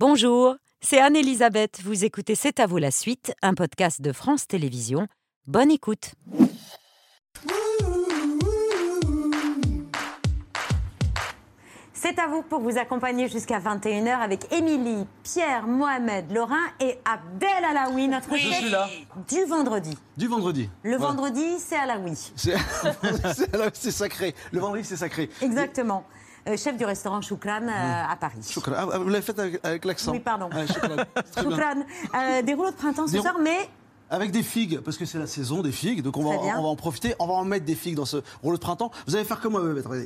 Bonjour, c'est Anne-Elisabeth. Vous écoutez C'est à vous la suite, un podcast de France Télévisions. Bonne écoute. C'est à vous pour vous accompagner jusqu'à 21h avec Émilie, Pierre, Mohamed, Laurent et Abdel Alaoui, notre chef là. du vendredi. Du vendredi. Le Voilà. vendredi, c'est Alaoui. C'est sacré. Le vendredi, c'est sacré. Exactement. Euh, chef du restaurant Choukran euh, à Paris. Chocolat. Ah, vous l'avez fait avec, avec l'accent. Oui, pardon. Bien. Choukran. Euh, des rouleaux de printemps ce soir, mais Avec des figues, parce que c'est la saison des figues, donc on va, on en profiter. On va en mettre des figues dans ce rouleau de printemps. Vous allez faire comme moi.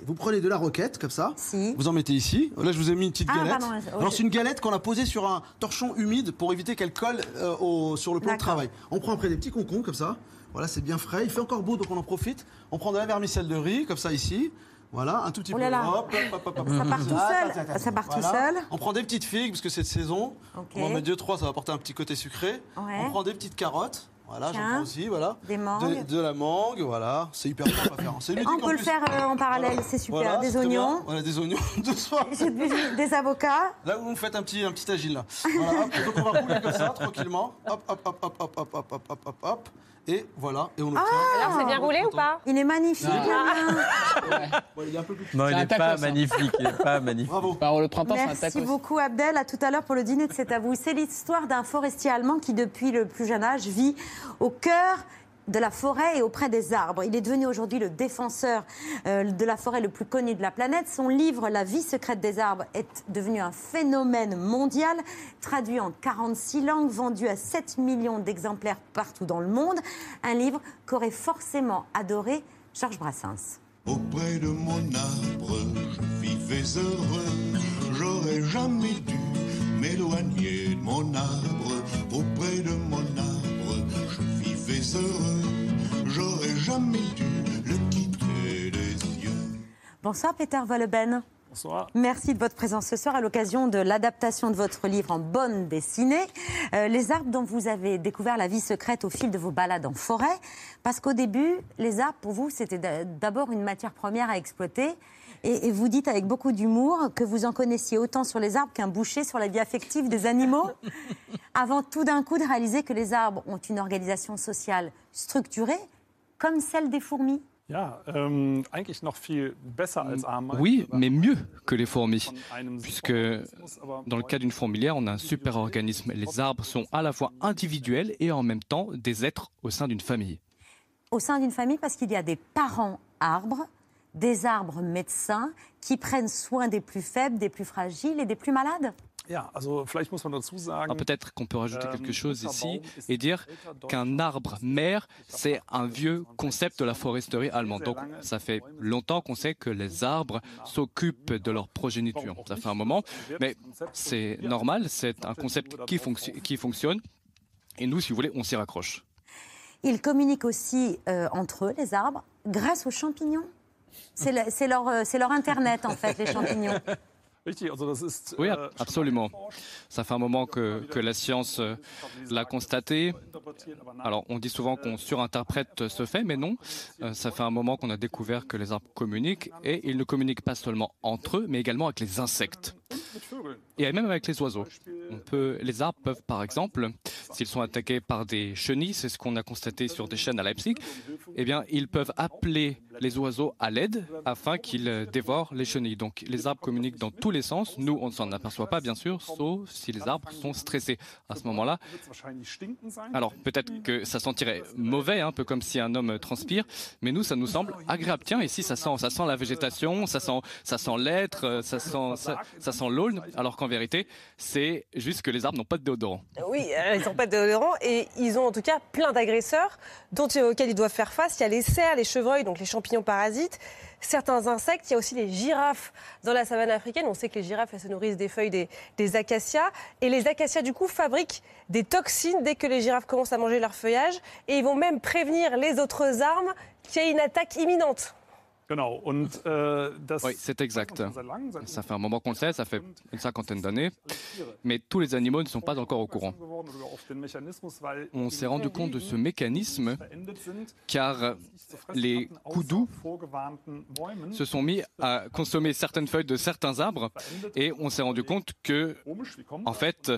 Vous prenez de la roquette, comme ça. Si. Vous en mettez ici. Là, je vous ai mis une petite Ah, galette. pardon, ouais. Alors, c'est une galette qu'on a posée sur un torchon humide pour éviter qu'elle colle euh, au- sur le plan de travail. On prend après des petits concombres, comme ça. Voilà, c'est bien frais. Il fait encore beau, donc on en profite. On prend de la vermicelle de riz, comme ça, ici. Voilà, un tout petit Oh peu. là là. Hop, hop, hop, hop, Ça part tout Ah, seul. Ça part tout seul. On prend des petites figues, parce que c'est de saison. Ok. On en met deux, trois, ça va apporter un petit côté sucré. Ouais. On prend des petites carottes. Voilà, j'en prends aussi, voilà. Des mangues. De, de la mangue, voilà. C'est hyper simple à faire. C'est ludique on peut le faire euh, en parallèle, Voilà. c'est super. Voilà, des c'est oignons, Voilà, des oignons de soir. des avocats. Là, vous me faites un petit, un petit agile, là. Voilà, hop. Donc, on va rouler comme ça, tranquillement. Hop, hop, hop, hop, hop, hop, hop, hop, hop, hop, hop. Et voilà, et on obtient. Alors, c'est bien roulé ou pas Il est magnifique. Ah. Bon, il est un peu plus. Non, C'est il un n'est pas tacos, hein. magnifique. Il n'est pas magnifique. Bravo. Par le printemps, c'est un Merci tacos. beaucoup Abdel. À tout à l'heure pour le dîner de C'est à vous. C'est l'histoire d'un forestier allemand qui, depuis le plus jeune âge, vit au cœur de la forêt et auprès des arbres. Il est devenu aujourd'hui le défenseur euh, de la forêt le plus connu de la planète. Son livre La vie secrète des arbres est devenu un phénomène mondial, traduit en 46 langues, vendu à 7 millions d'exemplaires partout dans le monde. Un livre qu'aurait forcément adoré Georges Brassens. Auprès de mon arbre, je vivais heureux. J'aurais jamais dû m'éloigner de mon arbre. Auprès de mon arbre, heureux. J'aurais jamais dû le quitter des yeux. Bonsoir Peter Volleben. Bonsoir. Merci de votre présence ce soir à l'occasion de l'adaptation de votre livre en bande dessinée. Euh, les arbres dont vous avez découvert la vie secrète au fil de vos balades en forêt. Parce qu'au début, les arbres, pour vous, c'était d'a- d'abord une matière première à exploiter. Et, et vous dites avec beaucoup d'humour que vous en connaissiez autant sur les arbres qu'un boucher sur la vie affective des animaux. Avant tout d'un coup de réaliser que les arbres ont une organisation sociale structurée, comme celle des fourmis. Ähm. Oui, mais mieux que les fourmis. Puisque dans le cas d'une fourmilière, on a un super organisme. Les arbres sont à la fois individuels et en même temps des êtres au sein d'une famille. au sein d'une famille parce qu'il y a des parents arbres, des arbres médecins qui prennent soin des plus faibles, des plus fragiles et des plus malades. Peut-être qu'on peut rajouter ähm, quelque chose unser ici et dire qu'un arbre mère, c'est un vieux concept de la foresterie allemande. Donc ça fait longtemps qu'on sait que les arbres s'occupent de leur progéniture. Ça fait un moment, mais c'est normal, c'est un concept qui fonctionne. Et nous, si vous voulez, on s'y raccroche. Ils communiquent aussi euh, entre eux, les arbres, grâce aux champignons. C'est le- c'est leur, euh, c'est leur Internet, en fait, les champignons. Oui, ab- schon absolument. Ça fait un moment que, que la science euh, l'a constaté. Alors, on dit souvent qu'on surinterprète ce fait, mais non. Euh, ça fait un moment qu'on a découvert que les arbres communiquent, et ils ne communiquent pas seulement entre eux, mais également avec les insectes. Et même avec les oiseaux. Les arbres peuvent, par exemple, s'ils sont attaqués par des chenilles, c'est ce qu'on a constaté sur des chaînes à Leipzig, eh bien, ils peuvent appeler les oiseaux à l'aide afin qu'ils dévorent les chenilles. Donc, les arbres communiquent dans tous les sens. Nous, on ne s'en aperçoit pas, bien sûr, sauf si les arbres sont stressés. À ce moment-là, alors peut-être que ça sentirait mauvais, un peu comme si un homme transpire, mais nous, ça nous semble agréable. Tiens, ici, ça sent, ça sent la végétation, ça sent, ça sent l'être, ça sent, ça, ça sent l'aulne, alors qu'en vérité, c'est juste que les arbres n'ont pas de déodorant. Oui, euh, ils n'ont pas de déodorant et ils ont en tout cas plein d'agresseurs dont, auxquels ils doivent faire face. Il y a les cerfs, les chevreuils, donc les champignons parasites, certains insectes. Il y a aussi les girafes dans la savane africaine. On sait que les girafes se nourrissent des feuilles des, des acacias. Et les acacias, du coup, fabriquent des toxines dès que les girafes commencent à manger leur feuillage. Et ils vont même prévenir les autres arbres qu'il y a une attaque imminente. Genau. Und, äh, das Oui, c'est exact. Ça fait un moment qu'on le sait, ça fait une cinquantaine d'années, mais tous les animaux ne sont pas encore au courant. On s'est rendu compte de ce mécanisme car les Bäumen. se sont mis à consommer certaines feuilles de certains arbres et on s'est rendu compte que en fait,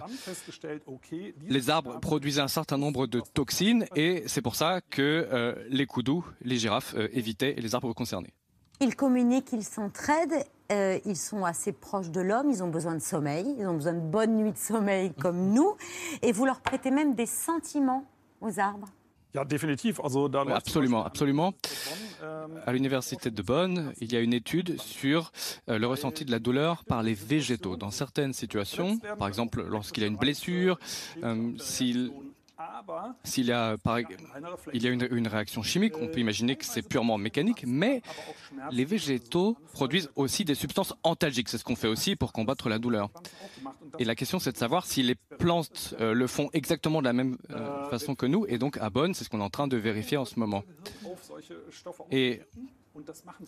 les arbres produisaient un certain nombre de toxines et c'est pour ça que euh, les coups doux, les girafes euh, évitaient les arbres concernés. Ils communiquent, ils s'entraident, euh, ils sont assez proches de l'homme, ils ont besoin de sommeil, ils ont besoin de bonnes nuits de sommeil comme nous, et vous leur prêtez même des sentiments aux arbres. Ja, definitiv. Also, da Oui, läuft absolument, absolument. Ähm, À l'université de Bonn, il y a une étude sur euh, le ressenti de la douleur par les végétaux. Dans certaines situations, par exemple lorsqu'il y a une blessure, euh, s'il s'il y a, une, réaction chimique, on peut imaginer que c'est purement mécanique, mais les végétaux produisent aussi des substances antalgiques. C'est ce qu'on fait aussi pour combattre la douleur. Et la question, c'est de savoir si les plantes euh, le font exactement de la même euh, façon que nous. Et donc, à Bonn, c'est ce qu'on est en train de vérifier en ce moment. Et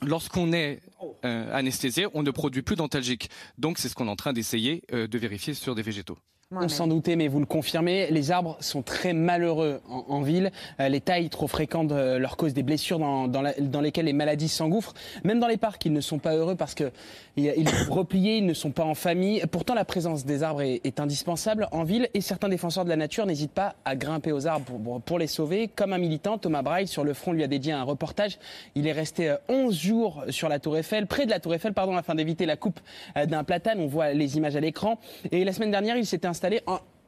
lorsqu'on est euh, anesthésié, on ne produit plus d'antalgiques. Donc, c'est ce qu'on est en train d'essayer de vérifier sur des végétaux. On s'en doutait, mais vous le confirmez, les arbres sont très malheureux en, en ville. Euh, les tailles trop fréquentes euh, leur causent des blessures dans, dans, la- dans lesquelles les maladies s'engouffrent. Même dans les parcs, ils ne sont pas heureux parce que ils sont repliés, ils ne sont pas en famille. Pourtant, la présence des arbres est, est indispensable en ville et certains défenseurs de la nature n'hésitent pas à grimper aux arbres pour, pour les sauver. Comme un militant, Thomas Braille, sur le front, lui a dédié un reportage. Il est resté euh, 11 jours sur la Tour Eiffel, près de la Tour Eiffel, pardon, afin d'éviter la coupe euh, d'un platane. On voit les images à l'écran. Et la semaine dernière, il s'était installé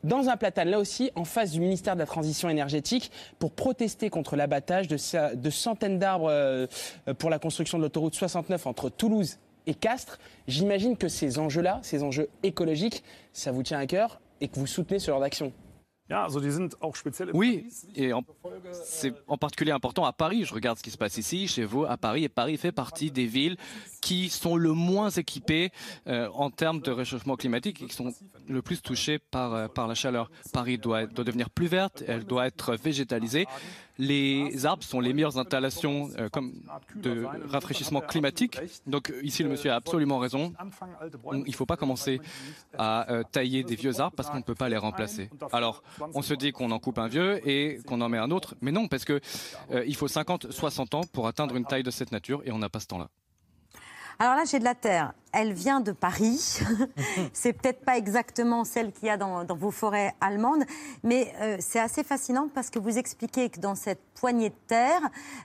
dans un platane, là aussi, en face du ministère de la Transition énergétique, pour protester contre l'abattage de centaines d'arbres euh, pour la construction de l'autoroute 69 entre Toulouse et Castres. J'imagine que ces enjeux-là, ces enjeux écologiques, ça vous tient à cœur et que vous soutenez ce genre d'action. Oui, et en- c'est en particulier important à Paris. Je regarde ce qui se passe ici, chez vous, à Paris. Et Paris fait partie des villes qui sont le moins équipées euh, en termes de réchauffement climatique et qui sont le plus touchées par, euh, par la chaleur. Paris doit, doit devenir plus verte, elle doit être végétalisée. Les arbres sont les meilleures installations euh, de rafraîchissement climatique. Donc euh, ici, le monsieur a absolument raison. Il ne faut pas commencer à euh, tailler des vieux arbres parce qu'on ne peut pas les remplacer. Alors, on se dit qu'on en coupe un vieux et qu'on en met un autre, mais non, parce que euh, il faut 50, 60 ans pour atteindre une taille de cette nature et on n'a pas ce temps-là. Alors là, j'ai de la terre. Elle vient de Paris. c'est peut-être pas exactement celle qu'il y a dans, dans vos forêts allemandes, mais euh, c'est assez fascinant parce que vous expliquez que dans cette poignée de terre,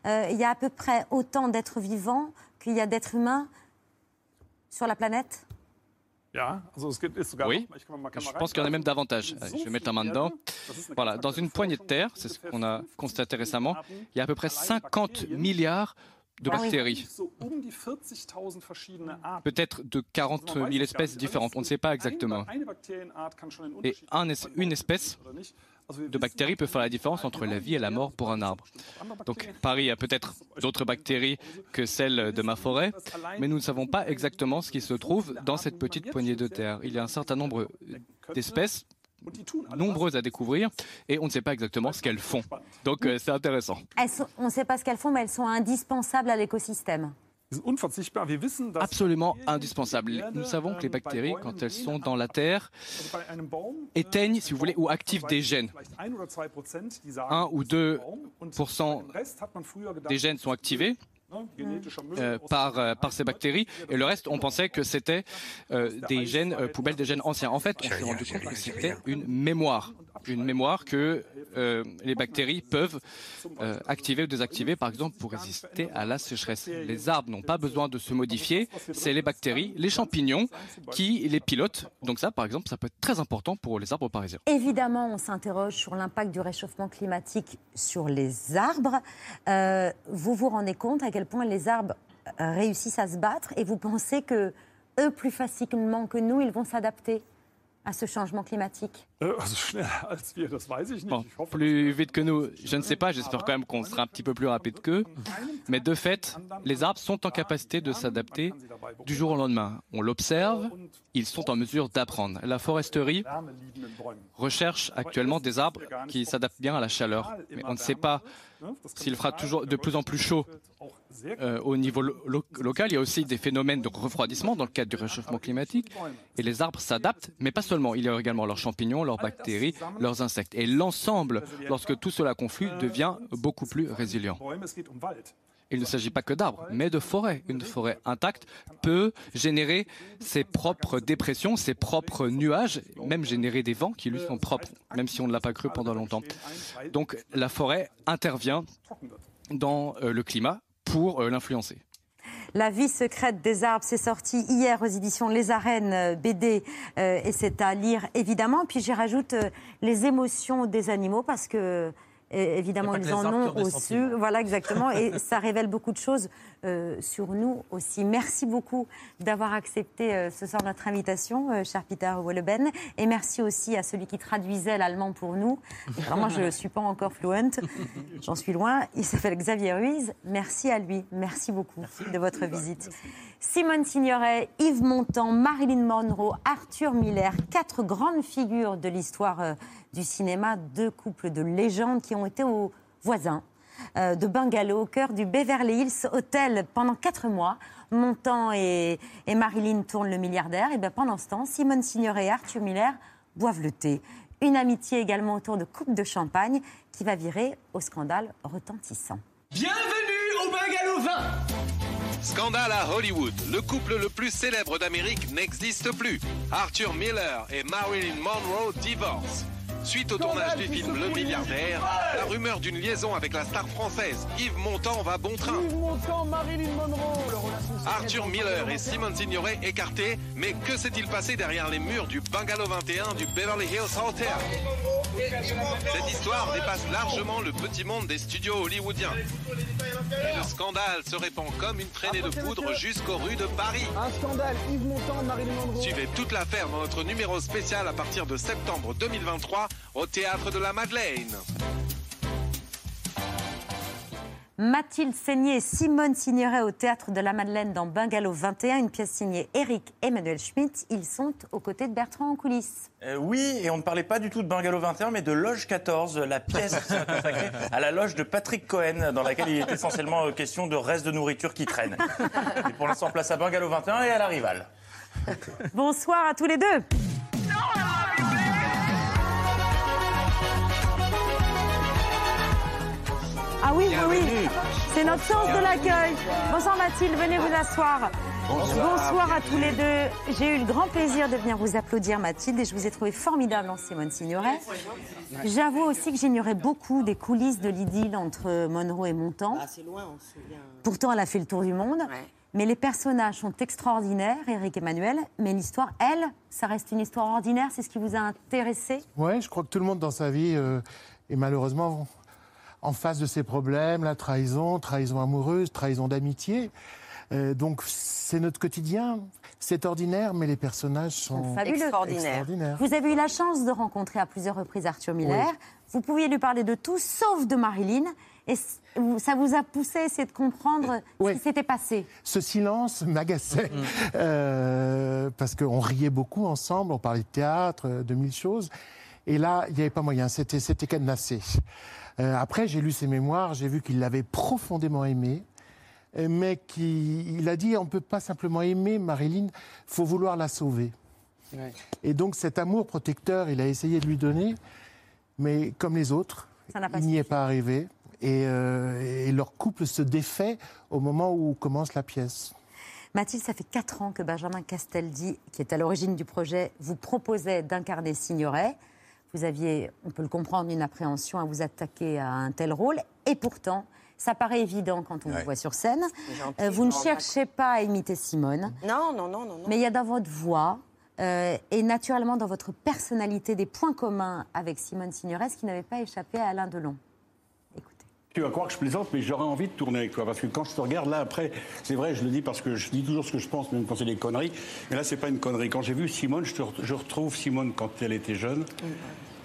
euh, il y a à peu près autant d'êtres vivants qu'il y a d'êtres humains sur la planète. Oui, je pense qu'il y en a même davantage. Allez, Je vais mettre la main dedans. Voilà, dans une poignée de terre, c'est ce qu'on a constaté récemment, il y a à peu près 50 milliards de bactéries. um die 40.000 verschiedene Arten. Peut-être de 40 000 espèces différentes, on ne sait pas exactement. Et un une espèce de bactéries peut faire la différence entre la vie et la mort pour un arbre. Donc Paris a peut-être d'autres bactéries que celles de ma forêt, mais nous ne savons pas exactement ce qui se trouve dans cette petite poignée de terre. Il y a un certain nombre d'espèces, Nombreuses à découvrir, et on ne sait pas exactement ce qu'elles font. Donc euh, c'est intéressant. Sont- on ne sait pas ce qu'elles font, mais elles sont indispensables à l'écosystème. Absolument Bakterien indispensable. die Erde, Nous savons que les ähm, bactéries, quand elles sont dans la terre, Baum, éteignent, si vous voulez, ou activent des gènes. vielleicht ein oder zwei Prozent, die sagen, Un ou deux Baum. Und pourcents beim Rest hat man früher gedacht, des gènes sont activés euh, par, euh, par ces bactéries, et le reste, on pensait que c'était euh, des gènes euh, poubelles, des gènes anciens. En fait, on s'est rendu compte que c'était une mémoire, une mémoire que euh, les bactéries peuvent euh, activer ou désactiver, par exemple, pour résister à la sécheresse. Les arbres n'ont pas besoin de se modifier, c'est les bactéries, les champignons qui les pilotent. Donc ça, par exemple, ça peut être très important pour les arbres parisiens. Évidemment, on s'interroge sur l'impact du réchauffement climatique sur les arbres. Euh, vous vous rendez compte à quel point les arbres réussissent à se battre et vous pensez que eux, plus facilement que nous, ils vont s'adapter? À ce changement climatique? Hoffe, plus vite que nous, je ne sais pas, j'espère quand même qu'on sera un petit peu plus rapide qu'eux. Mais de fait, les arbres sont en capacité de s'adapter du jour au lendemain. On l'observe, ils sont en mesure d'apprendre. La foresterie recherche actuellement des arbres qui s'adaptent bien à la chaleur. Mais on ne sait pas s'il fera toujours de plus en plus chaut. Euh, au niveau lo- lo- local, il y a aussi des phénomènes de refroidissement dans le cadre du réchauffement climatique. Et les arbres s'adaptent, mais pas seulement. Il y a également leurs champignons, leurs bactéries, leurs insectes. Et l'ensemble, lorsque tout cela conflue, devient beaucoup plus résilient. Il ne s'agit pas que d'arbres, mais de forêts. Une forêt intacte peut générer ses propres dépressions, ses propres nuages, même générer des vents qui lui sont propres, même si on ne l'a pas cru pendant longtemps. Donc la forêt intervient dans euh, le climat pour euh, l'influencer. La vie secrète des arbres, c'est sorti hier aux éditions Les Arènes euh, BD euh, et c'est à lire évidemment. Puis j'y rajoute euh, les émotions des animaux parce que évidemment ils en ont reçu. sentiments. Voilà exactement et ça révèle beaucoup de choses sur nous aussi. Merci beaucoup d'avoir accepté euh, ce soir notre invitation, euh, cher Peter Wolleben, et merci aussi à celui qui traduisait l'allemand pour nous. Alors moi je ne suis pas encore fluent, j'en suis loin. Il s'appelle Xavier Ruiz. Merci à lui, merci beaucoup de votre visite. Simone Signoret, Yves Montand, Marilyn Monroe, Arthur Miller, quatre grandes figures de l'histoire euh, du cinéma, deux couples de légendes qui ont été aux voisins euh, de Bungalow, au cœur du Beverly Hills Hotel pendant quatre mois. Montand et, Marilyn tournent le milliardaire. Et bien pendant ce temps, Simone Signoret et Arthur Miller boivent le thé. Une amitié également autour de coupes de champagne qui va virer au scandale retentissant. Bienvenue au Bungalow 20 Scandale à Hollywood. Le couple le plus célèbre d'Amérique n'existe plus. Arthur Miller et Marilyn Monroe divorcent. Suite au tournage du film Le Milliardaire, la rumeur d'une liaison avec la star française Yves Montand va bon train. Arthur Miller et Simone Signoret écartés, mais que s'est-il passé derrière les murs du Bungalow 21 du Beverly Hills Hotel? Cette histoire dépasse largement le petit monde des studios hollywoodiens. Et le scandale se répand comme une traînée de poudre jusqu'aux rues de Paris. Un scandale, Yves Montand, Marilyn Monroe. Suivez toute l'affaire dans notre numéro spécial à partir de septembre 2023 au Théâtre de la Madeleine. Mathilde Seigné et Simone Signoret au Théâtre de la Madeleine dans Bungalow 21, une pièce signée Eric Emmanuel Schmitt. Ils sont aux côtés de Bertrand en coulisses. Euh, oui, et on ne parlait pas du tout de Bungalow 21, mais de Loge 14, la pièce consacrée à la loge de Patrick Cohen, dans laquelle il est essentiellement euh, question de restes de nourriture qui traînent. Et pour l'instant, place à Bungalow 21 et à la rivale. Bonsoir à tous les deux. Ah oui, oui, oui. C'est notre sens de l'accueil. Bonsoir Mathilde, venez vous asseoir. Bonsoir. à tous les deux. J'ai eu le grand plaisir de venir vous applaudir Mathilde et je vous ai trouvé formidable en Simone Signoret. J'avoue aussi que j'ignorais beaucoup des coulisses de l'idylle entre Monroe et Montand. Ah, c'est loin, on se souvient. Pourtant, elle a fait le tour du monde. Mais les personnages sont extraordinaires, Eric Emmanuel. Mais l'histoire, elle, ça reste une histoire ordinaire. C'est ce qui vous a intéressé? Ouais, je crois que tout le monde dans sa vie euh, est malheureusement en face de ses problèmes, la trahison, trahison amoureuse, trahison d'amitié. Euh, donc c'est notre quotidien. C'est ordinaire, mais les personnages sont Fabuleux. extraordinaires. Vous avez eu la chance de rencontrer à plusieurs reprises Arthur Miller. Oui. Vous pouviez lui parler de tout, sauf de Marilyn. Et ça vous a poussé à essayer de comprendre ce qui s'était passé. Ce silence m'agaçait euh, parce qu'on riait beaucoup ensemble, on parlait de théâtre, de mille choses. Et là, il n'y avait pas moyen, c'était c'était cadenassé. Euh, après, j'ai lu ses mémoires, j'ai vu qu'il l'avait profondément aimé, euh, mais qu'il il a dit on ne peut pas simplement aimer Marilyn, faut vouloir la sauver. Et donc cet amour protecteur, il a essayé de lui donner, mais comme les autres, il n'y est pas arrivé. Et, euh, et leur couple se défait au moment où commence la pièce. Mathilde, ça fait quatre ans que Benjamin Castaldi, qui est à l'origine du projet, vous proposait d'incarner Signoret. Vous aviez, on peut le comprendre, une appréhension à vous attaquer à un tel rôle. Et pourtant, ça paraît évident quand on vous voit sur scène. gentil, Euh, vous ne cherchez pas à imiter Simone. Non, non, non, non. non. Mais il y a dans votre voix euh, et naturellement dans votre personnalité des points communs avec Simone Signoret, ce qui n'avait pas échappé à Alain Delon. Tu vas croire que je plaisante, mais j'aurais envie de tourner avec toi. Parce que quand je te regarde là, après, c'est vrai, je le dis parce que je dis toujours ce que je pense, même quand c'est des conneries. Mais là, c'est pas une connerie. Quand j'ai vu Simone, je, te re- je retrouve Simone quand elle était jeune.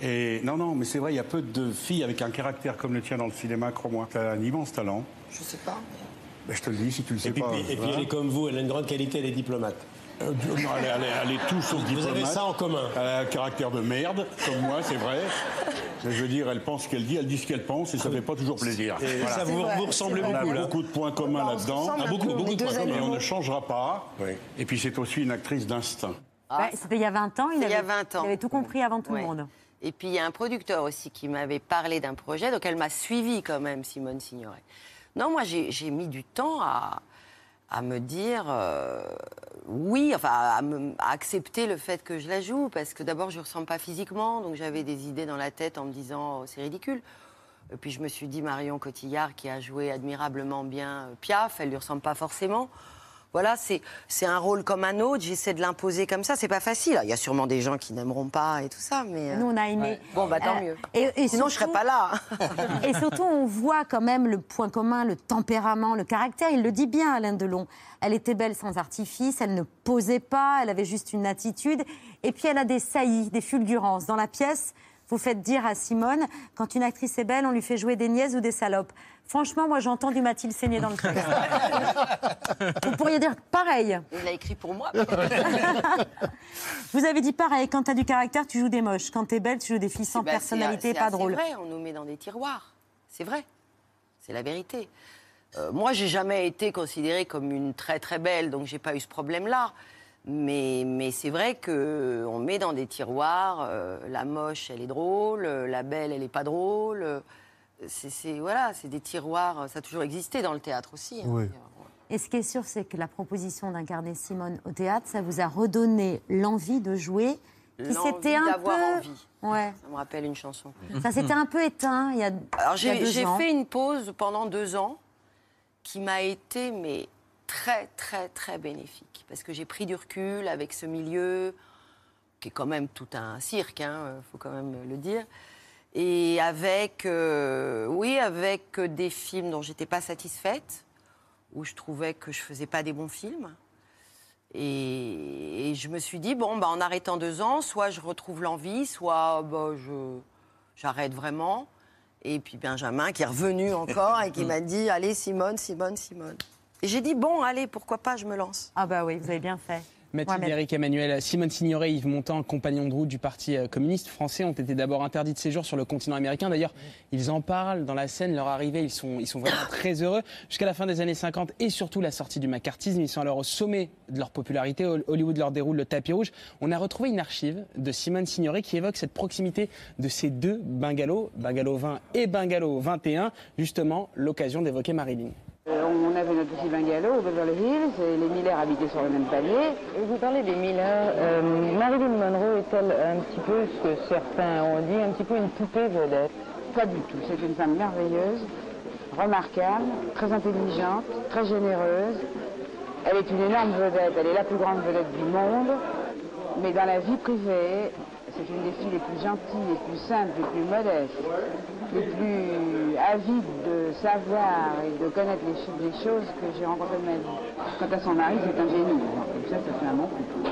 Et non, non, mais c'est vrai, il y a peu de filles avec un caractère comme le tien dans le cinéma, crois-moi. Tu as un immense talent. Je sais pas. Ben, je te le dis si tu le sais Et puis, pas. et puis voilà. elle est comme vous, elle a une grande qualité, elle est diplomate. Euh, non, elle, est- elle est- elle est tout sauf Vous diplomate. avez ça en commun. Elle a un caractère de merde, comme moi, c'est vrai. Je veux dire, elle pense ce qu'elle dit, elle dit ce qu'elle pense, et ça fait pas toujours plaisir. Et ça, vous- ressemblez On a beaucoup, là. beaucoup de points communs là-dedans. Ah, beaucoup, beaucoup de points communs. Et on ne changera pas. Et puis c'est aussi une actrice d'instinct. Ouais, C'était il y a 20 ans, il il y a avait, 20 ans. il avait tout compris avant tout Ouais. le monde. Et puis il y a un producteur aussi qui m'avait parlé d'un projet, donc elle m'a suivi quand même, Simone Signoret. Non, moi j'ai j'ai mis du temps à, à me dire euh, oui, enfin à, accepter le fait que je la joue, parce que d'abord je ne ressemble pas physiquement, donc j'avais des idées dans la tête en me disant oh, c'est ridicule. Et puis je me suis dit Marion Cotillard qui a joué admirablement bien euh, Piaf, elle lui ressemble pas forcément. Voilà, c'est un rôle comme un autre. J'essaie de l'imposer comme ça. C'est pas facile. Il y a sûrement des gens qui n'aimeront pas et tout ça, mais euh, Nous, on a aimé. Bon, bah tant Euh, mieux. et- et Sinon, je serais surtout- pas là. Et surtout, on voit quand même le point commun, le tempérament, le caractère. Il le dit bien, Alain Delon. Elle était belle sans artifice, elle ne posait pas, elle avait juste une attitude. Et puis, elle a des saillies, des fulgurances. Dans la pièce, vous faites dire à Simone, quand une actrice est belle, on lui fait jouer des niaises ou des salopes. Franchement, moi, j'entends du Mathilde Seigné dans le texte. vous pourriez dire pareil. Il l'a écrit pour moi. Vous avez dit pareil, quand tu as du caractère, tu joues des moches. Quand tu es belle, tu joues des filles sans Bah, personnalité, pas c'est drôles. C'est vrai, on nous met dans des tiroirs. C'est vrai. C'est la vérité. Euh, moi, j'ai jamais été considérée comme une très très belle, donc j'ai pas eu ce problème-là. Mais, mais c'est vrai que on met dans des tiroirs. euh, la moche, elle est drôle. euh, La belle, elle est pas drôle. C'est c'est- voilà, c'est des tiroirs. Ça a toujours existé dans le théâtre aussi. hein. Oui. Et ce qui est sûr, c'est que la proposition d'incarner Simone au théâtre, ça vous a redonné l'envie de jouer. S'était un d'avoir peu. envie. Ouais. Ça me rappelle une chanson. Ça s'était un peu éteint il y a, Alors il y a j'ai fait une pause pendant deux ans qui m'a été mais très très très bénéfique parce que j'ai pris du recul avec ce milieu qui est quand même tout un cirque, il faut quand même le dire. Et avec, euh, oui, avec des films dont j'étais pas satisfaite, où je trouvais que je faisais pas des bons films. Et, et je me suis dit, bon, bah, en arrêtant deux ans, soit je retrouve l'envie, soit bah, je, j'arrête vraiment. Et puis Benjamin qui est revenu encore et qui m'a dit, allez Simone, Simone, Simone. Et j'ai dit, bon, allez, pourquoi pas, je me lance. Ah bah oui, vous avez bien fait. Mathilde, Mohamed. Eric Emmanuel, Simone Signoret, Yves Montand, compagnons de route du Parti euh, communiste français, ont été d'abord interdits de séjour sur le continent américain. D'ailleurs, ils en parlent dans la scène, leur arrivée, ils sont, ils sont vraiment très heureux. Jusqu'à la fin des années 50 et surtout la sortie du macartisme, ils sont alors au sommet de leur popularité. Hol- Hollywood leur déroule le tapis rouge. On a retrouvé une archive de Simone Signoret qui évoque cette proximité de ces deux bungalows, Bungalow 20 et Bungalow 21, justement l'occasion d'évoquer Marilyn. Euh, on avait notre petit bungalow au Beverly Hills et les Miller habitaient sur le même palier. Vous parlez des Miller. euh, Marilyn Monroe est-elle un petit peu ce que certains ont dit, un petit peu une poupée vedette? Pas du tout. C'est une femme merveilleuse, remarquable, très intelligente, très généreuse. Elle est une énorme vedette. Elle est la plus grande vedette du monde. Mais dans la vie privée, c'est une des filles les plus gentilles, les plus simples, les plus modestes, les plus avides de savoir et de connaître les, ch- les choses que j'ai rencontrées de ma vie. Quant à son mari, c'est un génie. Comme ça, ça fait un bon couple.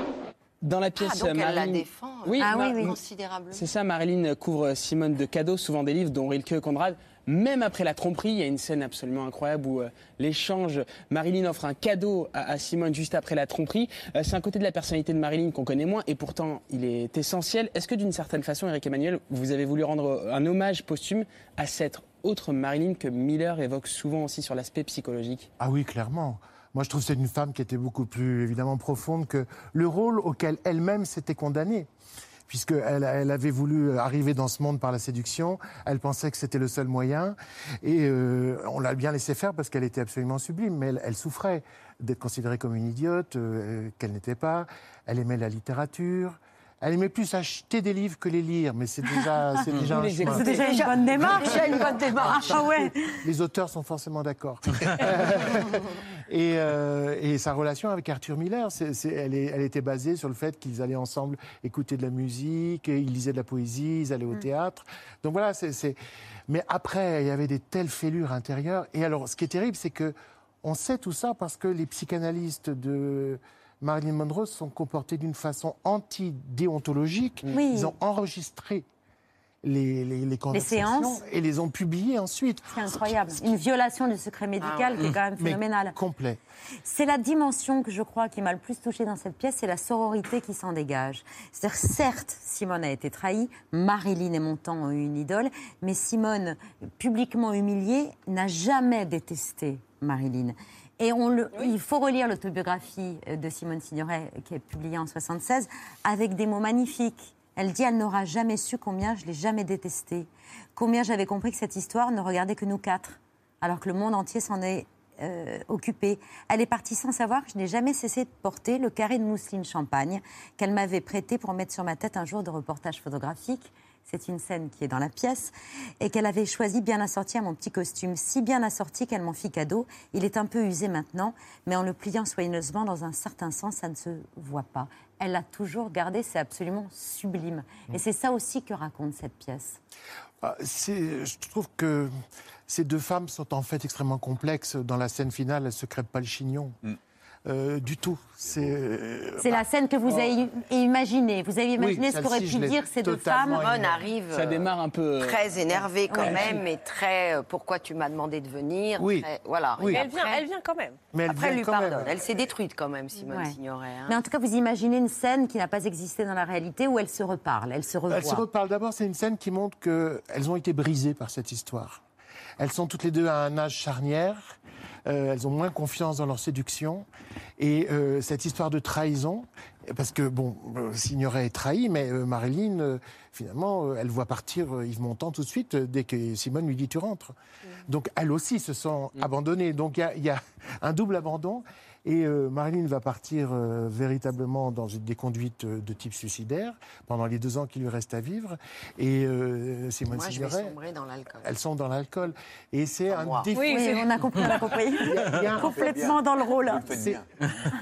Dans la Ah, pièce, donc elle la défend Oui, euh, Ma- considérablement. C'est ça, Marilyn couvre Simone de cadeaux, souvent des livres dont Rilke et Conrad. Même après la tromperie, il y a une scène absolument incroyable où euh, l'échange, Marilyn offre un cadeau à, à Simone juste après la tromperie. Euh, c'est un côté de la personnalité de Marilyn qu'on connaît moins et pourtant il est essentiel. Est-ce que d'une certaine façon, Eric Emmanuel, vous avez voulu rendre un hommage posthume à cette autre Marilyn que Miller évoque souvent aussi sur l'aspect psychologique? Ah oui, clairement. Moi, je trouve que c'est une femme qui était beaucoup plus évidemment profonde que le rôle auquel elle-même s'était condamnée. Puisqu'elle elle avait voulu arriver dans ce monde par la séduction, elle pensait que c'était le seul moyen, et euh, on l'a bien laissé faire parce qu'elle était absolument sublime, mais elle, elle souffrait d'être considérée comme une idiote, euh, qu'elle n'était pas. Elle aimait la littérature, elle aimait plus acheter des livres que les lire, mais c'est déjà, c'est déjà un. C'est déjà une bonne démarche. Une bonne démarche. Ah ouais. Les auteurs sont forcément d'accord. et, euh, et sa relation avec Arthur Miller, elle, est- elle était basée sur le fait qu'ils allaient ensemble écouter de la musique, et ils lisaient de la poésie, ils allaient au théâtre. Donc voilà, c'est. c'est- Mais après, il y avait des telles fêlures intérieures. Et alors, ce qui est terrible, c'est que on sait tout ça parce que les psychanalystes de Marilyn Monroe se sont comportés d'une façon anti-déontologique. Oui. Ils ont enregistré les, les, les conversations séances. et les ont publiées ensuite. C'est incroyable. Une violation du secret médical qui est quand même Mais phénoménale. complet. C'est la dimension que je crois qui m'a le plus touchée dans cette pièce, c'est la sororité qui s'en dégage. C'est-à-dire, certes, Simone a été trahie, Marilyn et Montand ont eu une idole, mais Simone, publiquement humiliée, n'a jamais détesté Marilyn. Et on le, il faut relire l'autobiographie de Simone Signoret, qui est publiée en 76, avec des mots magnifiques. Elle dit Elle n'aura jamais su combien je l'ai jamais détesté, combien j'avais compris que cette histoire ne regardait que nous quatre, alors que le monde entier s'en est euh, occupé. Elle est partie sans savoir que je n'ai jamais cessé de porter le carré de mousseline champagne qu'elle m'avait prêté pour mettre sur ma tête un jour de reportage photographique. C'est une scène qui est dans la pièce et qu'elle avait choisi bien assorti à mon petit costume, si bien assorti qu'elle m'en fit cadeau. Il est un peu usé maintenant, mais en le pliant soigneusement dans un certain sens, ça ne se voit pas. Elle l'a toujours gardé, c'est absolument sublime. Et c'est ça aussi que raconte cette pièce. Ah, c'est- Je trouve que ces deux femmes sont en fait extrêmement complexes. Dans la scène finale, elles se crêpent pas le chignon. Euh, du tout. C'est C'est la scène que vous avez imaginée. Vous avez imaginé ce qu'auraient pu dire ces deux femmes. Simone arrive Ça euh, démarre un peu. euh, très énervée quand Ouais. même, mais très euh, pourquoi tu m'as demandé de venir. Oui. très- voilà. Oui. Et Elle vient, elle vient quand même. Mais elle Après, elle lui pardonne. même. Elle s'est détruite quand même, Simone Ouais. Signoret. hein. Mais en tout cas, vous imaginez une scène qui n'a pas existé dans la réalité où elles se reparlent, elles se revoient. Elles se reparlent d'abord, c'est une scène qui montre qu'elles ont été brisées par cette histoire. Elles sont toutes les deux à un âge charnière, euh, elles ont moins confiance dans leur séduction, et euh, cette histoire de trahison, parce que, bon, euh, Signoret est trahi, mais euh, Marilyn, euh, finalement, euh, elle voit partir euh, Yves Montand tout de suite euh, dès que Simone lui dit tu rentres. Donc, elles aussi se sont abandonnées. Donc, il y a- il y, a un double abandon. Et euh, Marilyn va partir euh, véritablement dans une- des conduites euh, de type suicidaire pendant les deux ans qui lui restent à vivre. Et euh, Simone Moi, je vais Signoret, sombrer dans l'alcool. elles sont dans l'alcool. Et c'est un défi. Oui, on a compris, on a compris. Il y a- il y a un- Complètement dans le rôle. c'est-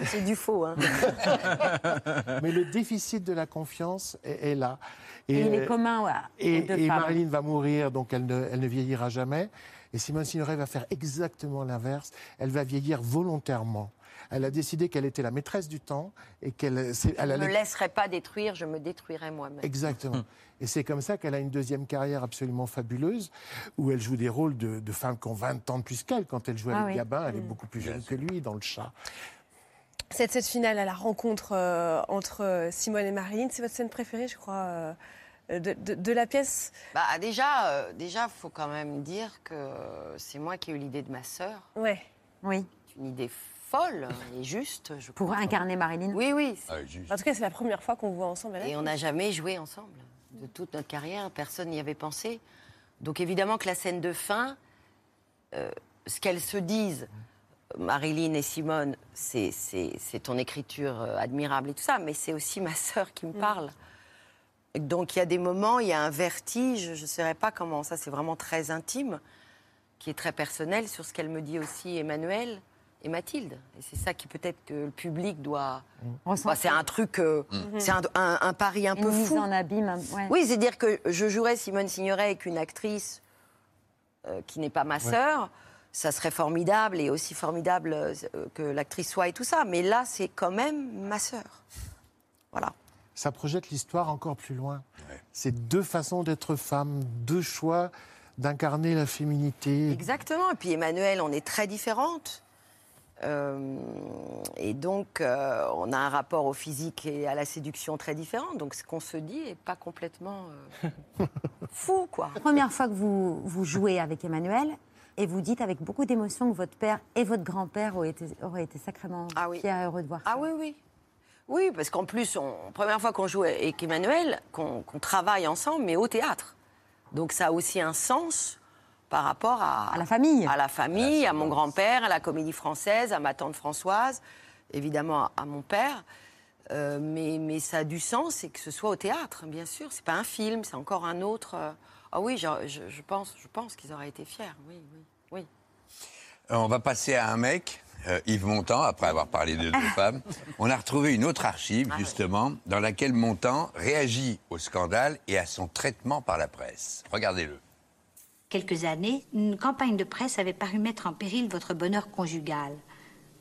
C'est du faux. Hein. mais le déficit de la confiance est, est là. Et il est commun ouais, Et, deux et femmes. Marilyn va mourir, donc elle ne, elle ne vieillira jamais. Et Simone Signoret va faire exactement l'inverse. Elle va vieillir volontairement. Elle a décidé qu'elle était la maîtresse du temps et qu'elle Je elle ne me laisserai pas détruire, je me détruirai moi-même. Exactement. Et c'est comme ça qu'elle a une deuxième carrière absolument fabuleuse, où elle joue des rôles de, de femmes qui ont 20 ans de plus qu'elle. Quand elle joue Ah avec oui. Gabin, elle est beaucoup plus jeune que lui dans le chat. Cette scène finale à la rencontre euh, entre euh, Simone et Marilyn, c'est votre scène préférée, je crois, euh, de, de- de la pièce? Bah, déjà, euh, déjà, faut quand même dire que c'est moi qui ai eu l'idée de ma sœur. Ouais. Oui, C'est une idée folle et juste, je pour crois. incarner Marilyn. Oui, oui. En tout cas, c'est la première fois qu'on vous voit ensemble. Et on n'a jamais joué ensemble. De toute notre carrière, personne n'y avait pensé. Donc évidemment que la scène de fin, euh, ce qu'elles se disent, Marilyn et Simone, c'est c'est- c'est ton écriture euh, admirable et tout ça, mais c'est aussi ma sœur qui me parle. Donc il y a des moments, il y a un vertige, je ne saurais pas comment, ça c'est vraiment très intime, qui est très personnel sur ce qu'elle me dit aussi Emmanuel et Mathilde. Et c'est ça qui peut-être que le public doit... Ressentir. Bah, c'est un truc, euh, c'est un, un- un pari un Une peu mise fou. en abîme. ouais. Oui, c'est-à-dire que je jouerais Simone Signoret avec une actrice euh, qui n'est pas ma sœur. Ça serait formidable et aussi formidable euh, que l'actrice soit et tout ça. Mais là, c'est quand même ma sœur. Voilà. Ça projette l'histoire encore plus loin. C'est deux façons d'être femme, deux choix d'incarner la féminité. Exactement. Et puis Emmanuel, on est très différentes. Euh, et donc, euh, on a un rapport au physique et à la séduction très différent. Donc, ce qu'on se dit est pas complètement euh, fou, quoi. Première fois que vous, vous jouez avec Emmanuel, et vous dites avec beaucoup d'émotion que votre père et votre grand-père auraient été, auraient été sacrément Ah oui. fiers et heureux de voir ça. Ah oui, oui. Oui, parce qu'en plus, on, première fois qu'on joue avec Emmanuel, qu'on travaille ensemble, mais au théâtre. Donc ça a aussi un sens par rapport à, À la famille. à la famille, à mon grand-père, à la comédie française, à ma tante Françoise, évidemment à, à mon père. Euh, mais, mais ça a du sens et que ce soit au théâtre, bien sûr. C'est pas un film, c'est encore un autre. euh, Ah oui, je, je- je pense, je pense qu'ils auraient été fiers. Oui, oui, oui. Euh, On va passer à un mec, euh, Yves Montand, après avoir parlé de deux femmes. On a retrouvé une autre archive, Ah justement, dans laquelle Montand réagit au scandale et à son traitement par la presse. Regardez-le. quelques années, une campagne de presse avait paru mettre en péril votre bonheur conjugal.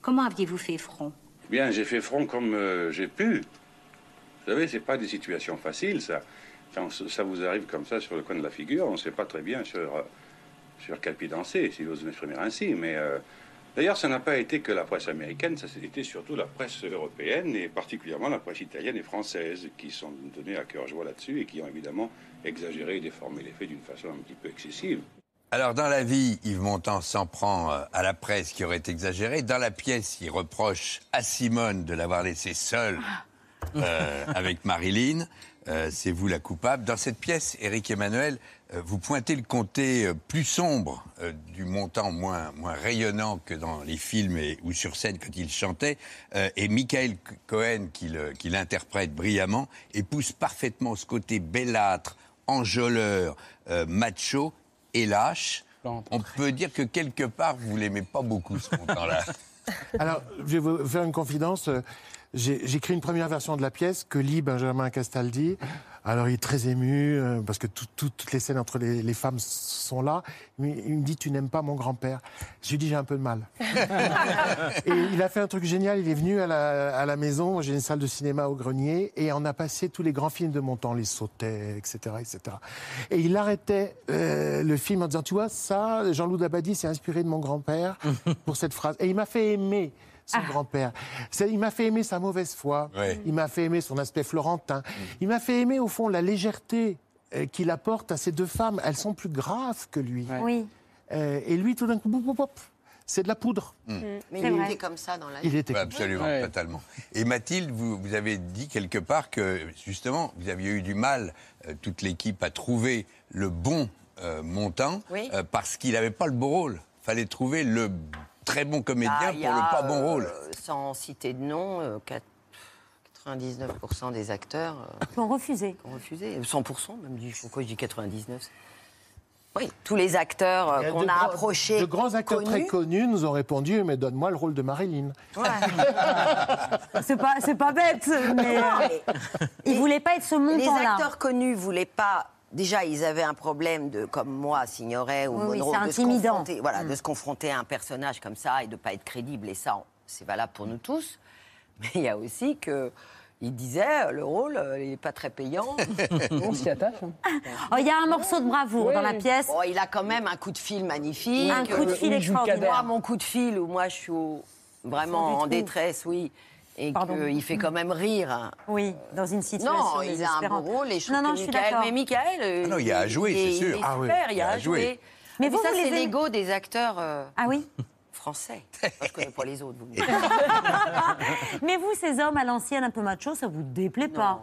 Comment aviez-vous fait front? Bien, j'ai fait front comme euh, j'ai pu. Vous savez, c'est pas des situations faciles, ça. Quand ça vous arrive comme ça sur le coin de la figure, on ne sait pas très bien sur, euh, sur quel pied danser, si j'ose m'exprimer ainsi. Mais euh, d'ailleurs, ça n'a pas été que la presse américaine, ça a été surtout la presse européenne et particulièrement la presse italienne et française qui sont données à cœur joie là-dessus et qui ont évidemment exagéré et déformé les faits d'une façon un petit peu excessive. Alors, dans la vie, Yves Montand s'en prend euh, à la presse qui aurait exagéré. Dans la pièce, il reproche à Simone de l'avoir laissé seule euh, avec Marilyn. Euh, c'est vous la coupable. Dans cette pièce, Éric Emmanuel, euh, vous pointez le côté euh, plus sombre euh, du montant, moins, moins rayonnant que dans les films et, ou sur scène quand il chantait. Euh, et Michael Cohen, qui le- qui l'interprète brillamment, épouse parfaitement ce côté bellâtre, enjôleur, euh, macho et lâche. On peut dire que quelque part, vous l'aimez pas beaucoup, ce montant-là. Alors, je vais vous faire une confidence. J'ai écrit une première version de la pièce que lit Benjamin Castaldi. Alors, il est très ému euh, parce que tout- tout- toutes les scènes entre les, les femmes sont là. Il, me- il me dit Tu n'aimes pas mon grand-père Je lui dis J'ai un peu de mal. et il a fait un truc génial. Il est venu à la, à la maison. J'ai une salle de cinéma au grenier et on a passé tous les grands films de mon temps, les sautets, etc., etc. Et il arrêtait euh, le film en disant Tu vois, ça, Jean-Loup Dabadi s'est inspiré de mon grand-père pour cette phrase. Et il m'a fait aimer son grand-père. C'est- Il m'a fait aimer sa mauvaise foi. Ouais. Il m'a fait aimer son aspect florentin. Il m'a fait aimer, au fond, la légèreté euh, qu'il apporte à ces deux femmes. Elles sont plus graves que lui. Oui. Euh, et lui, tout d'un coup, c'est de la poudre. Mais C'est il vrai. était comme ça dans la Il vie. était Ouais, comme ça. absolument, Ouais. totalement. Et Mathilde, vous, vous avez dit quelque part que justement, vous aviez eu du mal, euh, toute l'équipe, à trouver le bon euh, montant Oui. euh, parce qu'il n'avait pas le beau rôle. fallait trouver le très bon comédien Ah, y pour le a, pas bon euh, rôle. Sans citer de nom, euh, quat- 99% des acteurs euh, Qui ont refusé. ont refusé. 100% même. dit- Pourquoi je dis 99 Oui, tous les acteurs euh, qu'on de a approchés. De grands acteurs connus. très connus nous ont répondu Mais donne-moi le rôle de Marilyn. C'est pas, c'est pas bête, mais Non, euh, mais ils voulaient pas être ce les montant-là. acteurs connus voulaient pas. Déjà, ils avaient un problème de, comme moi, Signoret ou Oui, Monroe, c'est de se intimidant. confronter, voilà, Mm. de se confronter à un personnage comme ça et de pas être crédible. Et ça, c'est valable pour nous tous. Mais il y a aussi que il disait euh, le rôle, euh, il est pas très payant. On s'y attache. hein. Oh, Il y a un morceau de bravoure dans la pièce. Bon, il a quand même un coup de fil magnifique. Un coup de fil extraordinaire. Moi, mon coup de fil, où moi je suis au- vraiment en détresse, oui. Et qu'il fait quand même rire. hein. Oui, dans une situation Non, il a un désespérante. beau rôle et je trouve Non, non, je suis Michael, d'accord. mais Michael, euh, Ah non, il y a à jouer, c'est est- sûr. Il est Ah oui, super, il y a à jouer. jouer. Mais vous, ça, c'est aimez- l'ego des acteurs euh, Ah oui français. Moi, je connais pas les autres. Vous. Mais vous, ces hommes à l'ancienne un peu macho, ça vous déplaît pas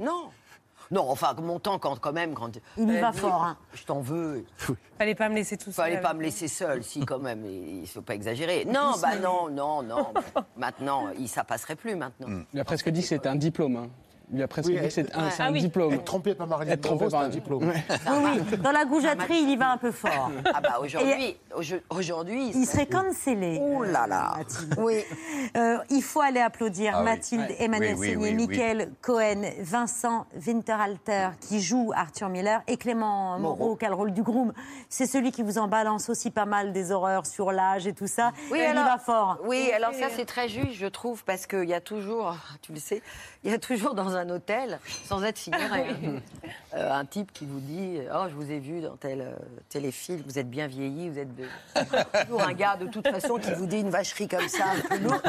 non. Non, enfin, mon temps, quand, quand même, quand. Il y va dit, fort, hein. Je t'en veux. Fallait pas me laisser tout seul. Fallait pas me laisser seule, si, quand même. Il ne faut pas exagérer. Non, bah non, non, non. Maintenant, ça passerait plus maintenant. Il a presque dit que c'était un diplôme. hein. Il a presque Oui, dit que c'est un, Ah un oui. diplôme. Être trompé par Marilyn Monroe, c'est un diplôme. Oui, oui. Dans la goujaterie, il y va un peu fort. Ah bah aujourd'hui, aujo- aujourd'hui. Il serait cancellé. Oh là là. Mathilde. Oui. Euh, il faut aller applaudir Ah. Mathilde. Emmanuel Seigné, oui, oui. Michael Cohen, Vincent Winterhalter qui joue Arthur Miller et Clément Moreau qui a le rôle du groom. C'est celui qui vous en balance aussi pas mal des horreurs sur l'âge et tout ça. Oui, il alors, y va fort. Oui, alors ça c'est très juste, je trouve, parce qu'il y a toujours, tu le sais, il y a toujours dans un hôtel, sans être signoré, hein, euh, un type qui vous dit Oh, je vous ai vu dans tel euh, téléfilm, vous êtes bien vieilli, vous êtes. de- toujours un gars de toute façon qui vous dit une vacherie comme ça, un peu lourde.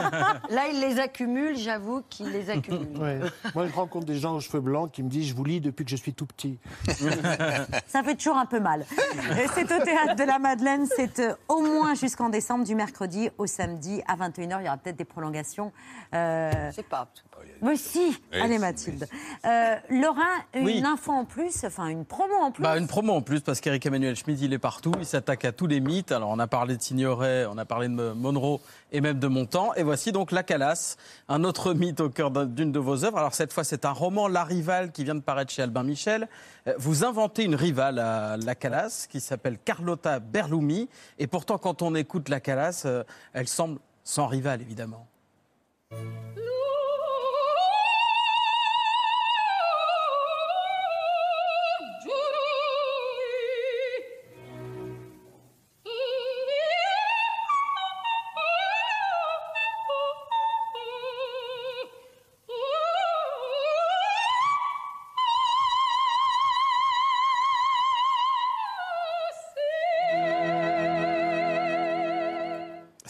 Là, il les accumule, j'avoue qu'il les accumule. Ouais. Moi, je rencontre des gens aux cheveux blancs qui me disent Je vous lis depuis que je suis tout petit. Ça fait toujours un peu mal. C'est au théâtre de la Madeleine, c'est euh, au moins jusqu'en décembre, du mercredi au samedi à 21h. Il y aura peut-être des prolongations. Euh, Je sais pas. Mais si, Oui, allez Mathilde. Euh, Laurent, une Oui. info en plus, enfin une promo en plus. Bah, une promo en plus, parce qu'Éric Emmanuel Schmid, il est partout, il s'attaque à tous les mythes. Alors, on a parlé de Signoret, on a parlé de Monroe et même de Montand. Et voici donc La Calasse, un autre mythe au cœur d'un- d'une de vos œuvres. Alors, cette fois, c'est un roman, La Rivale, qui vient de paraître chez Albin Michel. Euh, Vous inventez une rivale à La Calasse, qui s'appelle Carlotta Berlumi. Et pourtant, quand on écoute La Calasse, euh, elle semble sans rivale, évidemment.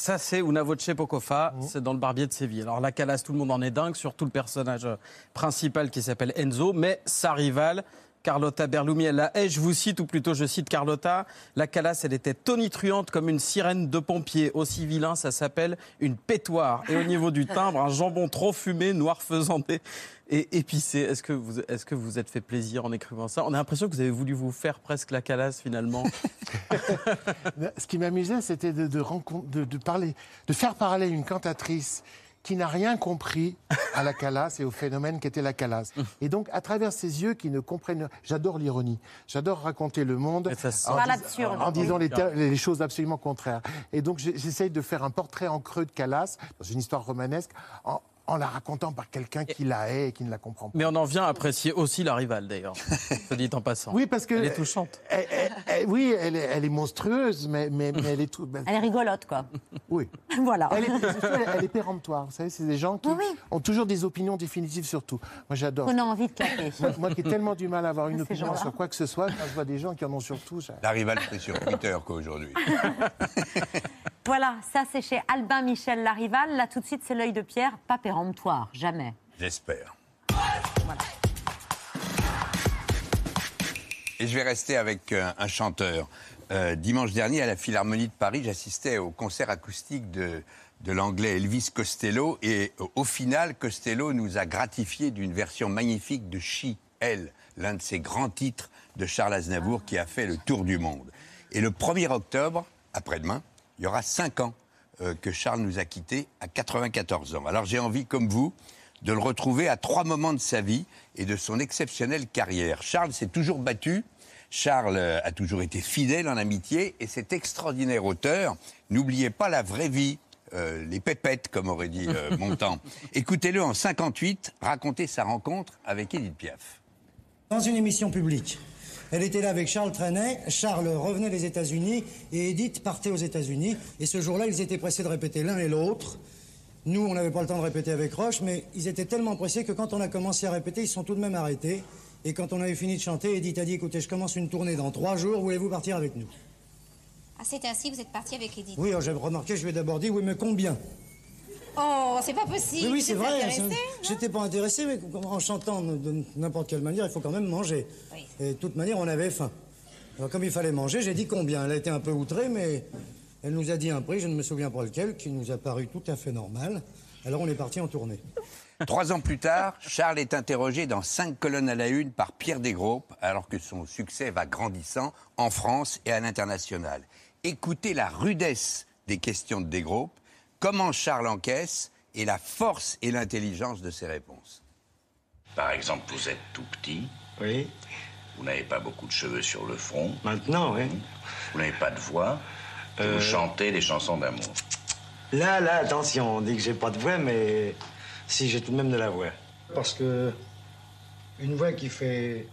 Ça, c'est Una Voce Pocofa, c'est dans le Barbier de Séville. Alors, la Calas, tout le monde en est dingue, surtout le personnage euh, principal qui s'appelle Enzo, mais sa rivale, Carlotta Berlumi, elle la. Je vous cite, ou plutôt je cite Carlotta. La Calas, elle était tonitruante comme une sirène de pompier. Aussi vilain, ça s'appelle une pétoire. Et au niveau du timbre, un jambon trop fumé, noir faisanté et épicé. Est-ce que vous est-ce que vous êtes fait plaisir en écrivant ça? On a l'impression que vous avez voulu vous faire presque la Calas finalement. Ce qui m'amusait, c'était de parler, de faire parler une cantatrice qui n'a rien compris à la Calas et au phénomène qu'était la Calas. Et donc, à travers ses yeux qui ne comprennent... J'adore l'ironie. J'adore raconter le monde en, dis- disant les, Oui. ter- les choses absolument contraires. Et donc, j'ai- j'essaye de faire un portrait en creux de Calas, dans une histoire romanesque, en, en la racontant par quelqu'un qui la hait et qui ne la comprend pas. Mais on en vient à apprécier aussi la rivale d'ailleurs. Se dit en passant. Oui, parce que... Elle est touchante. Elle- elle- elle- oui, elle est, elle est monstrueuse, mais, mais, mais elle est tout... ben, Elle est rigolote, quoi. Oui. Voilà. Elle est, surtout, elle- elle est péremptoire. Vous savez, c'est des gens qui ont toujours des opinions définitives sur tout. Moi, j'adore. On a envie de claquer. Moi, moi qui ai tellement du mal à avoir une opinion sur quoi que ce soit, quand je vois des gens qui en ont sur tout, ça- La rivale, c'est sur Twitter qu'aujourd'hui. Voilà, ça c'est chez Albin Michel Larival. Là tout de suite, c'est l'œil de pierre, pas péremptoire, jamais. J'espère. Et je vais rester avec euh, un chanteur. Euh, dimanche dernier, à la Philharmonie de Paris, j'assistais au concert acoustique de, de l'anglais Elvis Costello. Et euh, au final, Costello nous a gratifié d'une version magnifique de She, Elle, l'un de ses grands titres de Charles Aznavour qui a fait le tour du monde. Et le 1er octobre, après-demain, il y aura 5 ans euh, que Charles nous a quittés à 94 ans. Alors j'ai envie, comme vous, de le retrouver à trois moments de sa vie et de son exceptionnelle carrière. Charles s'est toujours battu. Charles euh, a toujours été fidèle en amitié et cet extraordinaire auteur, n'oubliez pas la vraie vie, euh, les pépettes, comme aurait dit euh, Montand. Écoutez-le en 58 raconter sa rencontre avec Edith Piaf. Dans une émission publique. Elle était là avec Charles Trenet. Charles revenait des États-Unis et Edith partait aux États-Unis. Et ce jour-là, ils étaient pressés de répéter l'un et l'autre. Nous, on n'avait pas le temps de répéter avec Roche, mais ils étaient tellement pressés que quand on a commencé à répéter, ils sont tout de même arrêtés. Et quand on avait fini de chanter, Edith a dit Écoutez, je commence une tournée dans trois jours, voulez-vous partir avec nous? Ah, c'est ainsi, vous êtes parti avec Edith. Oui, j'ai remarqué, je lui ai d'abord dit Oui, mais combien? Oh, c'est pas possible. Oui, oui, Vous c'est êtes vrai. J'étais pas intéressé, mais en chantant de de n'importe quelle manière, il faut quand même manger. Et de toute manière, on avait faim. Alors, comme il fallait manger, j'ai dit combien. Elle a été un peu outrée, mais elle nous a dit un prix, je ne me souviens pas lequel, qui nous a paru tout à fait normal. Alors, on est parti en tournée. Trois ans plus tard, Charles est interrogé dans cinq colonnes à la une par Pierre Desgroupes, alors que son succès va grandissant en France et à l'international. Écoutez la rudesse des questions de Desgroupes, comment Charles encaisse et la force et l'intelligence de ses réponses. Par exemple, vous êtes tout petit. Oui. Vous n'avez pas beaucoup de cheveux sur le front. Maintenant, oui. Vous n'avez pas de voix. et Euh. Vous chantez des chansons d'amour. Là, là, attention, on dit que j'ai pas de voix, mais si j'ai tout de même de la voix. Parce que une voix qui fait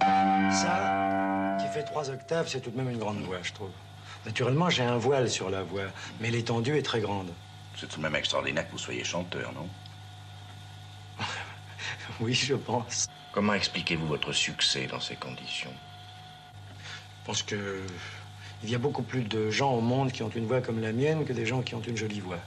ça, qui fait trois octaves, c'est tout de même une grande voix, je trouve. Naturellement, j'ai un voile sur la voix, mais l'étendue est très grande. C'est tout de même extraordinaire que vous soyez chanteur, non? Oui, je pense. Comment expliquez-vous votre succès dans ces conditions? Parce que il y a beaucoup plus de gens au monde qui ont une voix comme la mienne que des gens qui ont une jolie voix.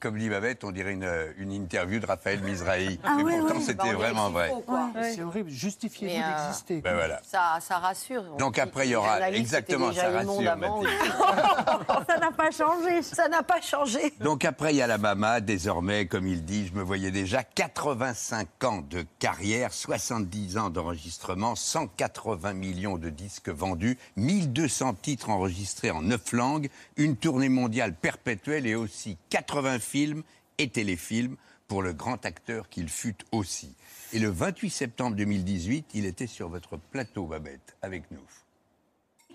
Comme dit Babette, on dirait une, une interview de Raphaël Mizrahi. Ah Et oui, pourtant, oui. c'était Bah, vraiment vrai. c'est. Ouais, horrible. Justifiez-vous Mais, euh, d'exister. Ben voilà. Ça, ça rassure. On Donc après, il y aura exactement, ça rassure, avant. Ça n'a pas changé. Ça n'a pas changé. Donc après, il y a la Mama. Désormais, comme il dit, je me voyais déjà 85 ans de carrière, 70 ans d'enregistrement, 180 millions de disques vendus, 1200 titres enregistrés en 9 langues, une tournée mondiale perpétuelle et aussi 80 films et téléfilms pour le grand acteur qu'il fut aussi. Et le 28 septembre 2018, il était sur votre plateau, Babette, avec nous.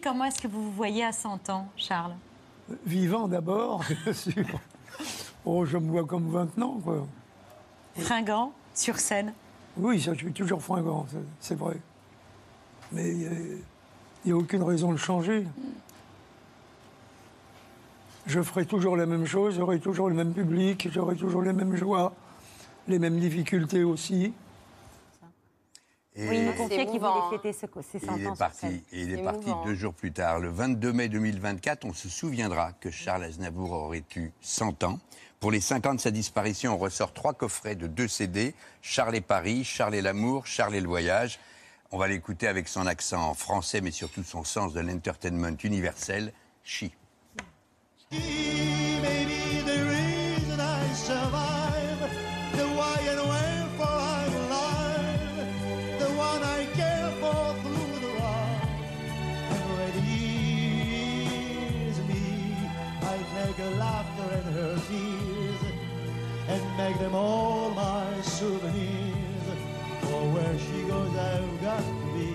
Comment est-ce que vous vous voyez à 100 ans, Charles? Vivant d'abord, bien sûr. Oh, je me vois comme maintenant, quoi. Fringant, sur scène? Oui, ça, je suis toujours fringant, c'est- c'est vrai. Mais il n'y a aucune raison de changer. Je ferai toujours la même chose, j'aurai toujours le même public, j'aurai toujours les mêmes joies, les mêmes difficultés aussi. Et Oui, il nous confiait qu'il voulait émouvant, fêter ce- ses 100 Et il ans est parti, et il est parti deux jours plus tard. Le 22 mai 2024, on se souviendra que Charles Aznavour aurait eu 100 ans. Pour les 5 ans de sa disparition, on ressort trois coffrets de deux CD, Charles et Paris, Charles et l'amour, Charles et le voyage. On va l'écouter avec son accent français, mais surtout son sens de l'entertainment universel, Chi. Maybe the reason I survive, the why and wherefore I'm alive, the one I care for through the rough, and when is me, I take her laughter and her tears, and make them all my souvenirs. For where she goes, I've got to be.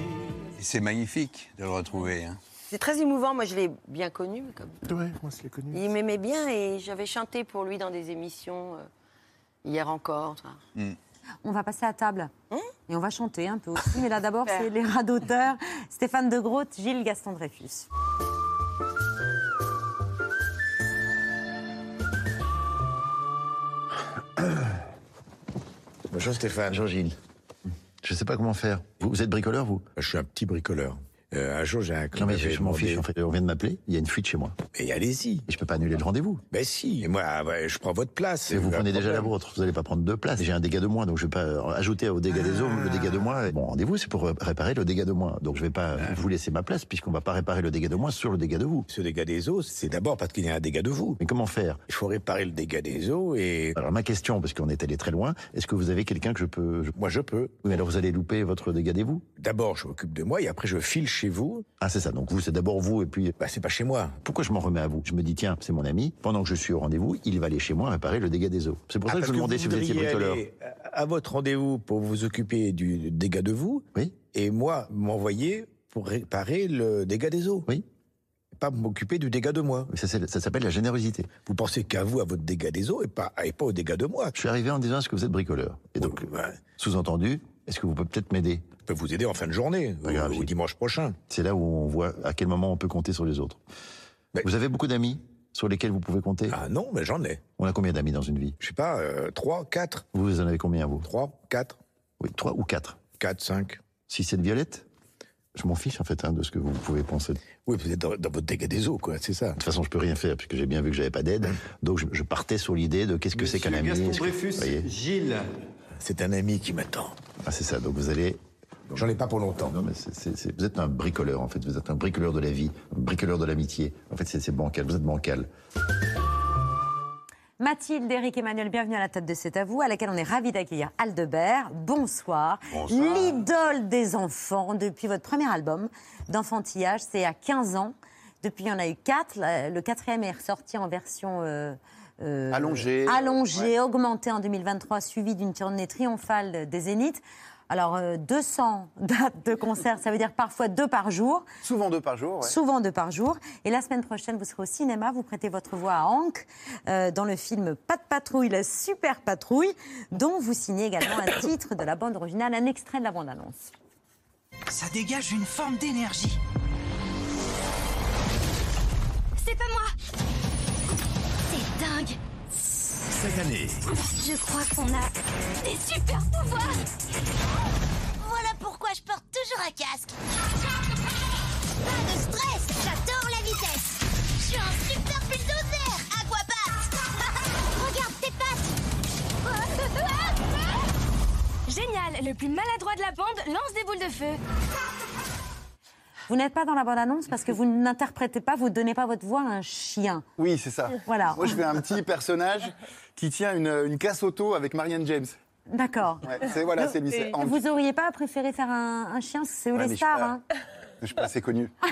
C'est magnifique de le retrouver. hein. C'est très émouvant. Moi, je l'ai bien connu. Comme... Ouais, moi je l'ai connu. Il m'aimait bien et j'avais chanté pour lui dans des émissions euh, hier encore. ça. On va passer à table. Et on va chanter un peu aussi. Mais là, d'abord, c'est les rats d'auteur. Stéphane de Groot, Gilles Gaston Dreyfus. Bonjour Stéphane. Bonjour Gilles. Je sais pas comment faire. Vous, vous êtes bricoleur, vous? Je suis un petit bricoleur. Euh, un jour, j'ai un Non, client mais qui m'avait je m'en fiche. En fait, on vient de m'appeler. Il y a une fuite chez moi. Et allez-y. Et je peux pas annuler le rendez-vous. Ben si. Et moi, ah je prends votre place. Et vous prenez déjà la vôtre. Vous n'allez pas prendre deux places. J'ai un dégât de moins, donc je vais pas euh, ajouter au dégât des eaux le dégât de moins. Mon rendez-vous, c'est pour euh, réparer le dégât de moins. Donc je vais pas vous laisser ma place puisqu'on va pas réparer le dégât de moins sur le dégât de vous. Ce dégât des eaux, c'est d'abord parce qu'il y a un dégât de vous. Mais comment faire? Il faut réparer le dégât des eaux et... Alors ma question, parce qu'on est allé très loin, est-ce que vous avez quelqu'un que je peux... Moi, je peux. Oui, mais alors vous allez louper votre dégât des vous? D'abord, je m'occupe de moi et après, je file chez vous. Ah, c'est ça. Donc vous, c'est d'abord vous et puis... Bah, c'est pas chez moi. Pourquoi je m'en remets à vous? Je me dis, tiens, c'est mon ami. Pendant que je suis au rendez-vous, il va aller chez moi réparer le dégât des eaux. C'est pour Ah, ça que je vous demandais vous si vous étiez bricoleur. à votre rendez-vous pour vous occuper du dégât de vous. Oui. Et moi, m'envoyer pour réparer le dégât des eaux. Oui. Pas m'occuper du dégât de moi. Ça, s'appelle la générosité. Vous pensez qu'à vous, à votre dégât des eaux, et pas, et pas au dégât de moi. Je suis arrivé en disant, est-ce que vous êtes bricoleur? Et donc, sous-entendu, est-ce que vous pouvez peut-être m'aider? Je peux vous aider en fin de journée, grave, ou, dimanche prochain. C'est là où on voit à quel moment on peut compter sur les autres. Vous avez beaucoup d'amis sur lesquels vous pouvez compter? Ah non, mais j'en ai. On a combien d'amis dans une vie? Je sais pas, euh, trois, quatre, Vous en avez combien, vous? Trois, quatre, Oui, trois ou quatre quatre, cinq. Si c'est de Violette Je m'en fiche, en fait, hein, de ce que vous pouvez penser. De Oui, vous êtes dans, dans votre dégât des eaux, quoi, c'est ça. toute façon, je peux rien faire, puisque j'ai bien vu que j'avais pas d'aide. Donc, je, je partais sur l'idée de qu'est-ce que c'est qu'un ami. vous voyez? Gilles. C'est un ami qui m'attend. Ah, c'est ça. Donc, vous allez J'en ai pas pour longtemps. Non, mais vous êtes un bricoleur, en fait. Vous êtes un bricoleur de la vie, un bricoleur de l'amitié. En fait, c'est bancal. Vous êtes bancal. Mathilde, Eric, Emmanuel, bienvenue à la tête de C'est à vous, à laquelle on est ravis d'accueillir Aldebert. Bonsoir. Bonsoir. L'idole des enfants depuis votre premier album d'enfantillage, c'est à 15 ans. Depuis, il y en a eu quatre. La- Le quatrième est ressorti en version euh, euh, Allongée. allongée, augmentée en 2023, suivie d'une tournée triomphale des Zéniths. Alors, euh, 200 dates de concert, ça veut dire parfois deux par jour. Souvent deux par jour. ouais. Souvent deux par jour. Et la semaine prochaine, vous serez au cinéma. Vous prêtez votre voix à Hank euh, dans le film Pas de patrouille, la super patrouille, dont vous signez également un titre de la bande originale, un extrait de la bande-annonce. Ça dégage une forme d'énergie. C'est pas moi C'est dingue Cette année, Je crois qu'on a des super pouvoirs. Voilà pourquoi je porte toujours un casque. Pas de stress J'adore la vitesse. Je suis un super bulldozer Aquapat Regarde tes pattes. Génial, le plus maladroit de la bande lance des boules de feu. Vous n'êtes pas dans la bande-annonce parce que vous n'interprétez pas, vous ne donnez pas votre voix à un chien. Oui, c'est ça. Voilà. Moi, je fais un petit personnage qui tient une, une casse auto avec Marianne James. D'accord. Ouais, c'est voilà, c'est. Vous auriez pas préféré faire un, un chien, c'est Ouais, mais les je stars. pas- hein? Je suis pas assez connu.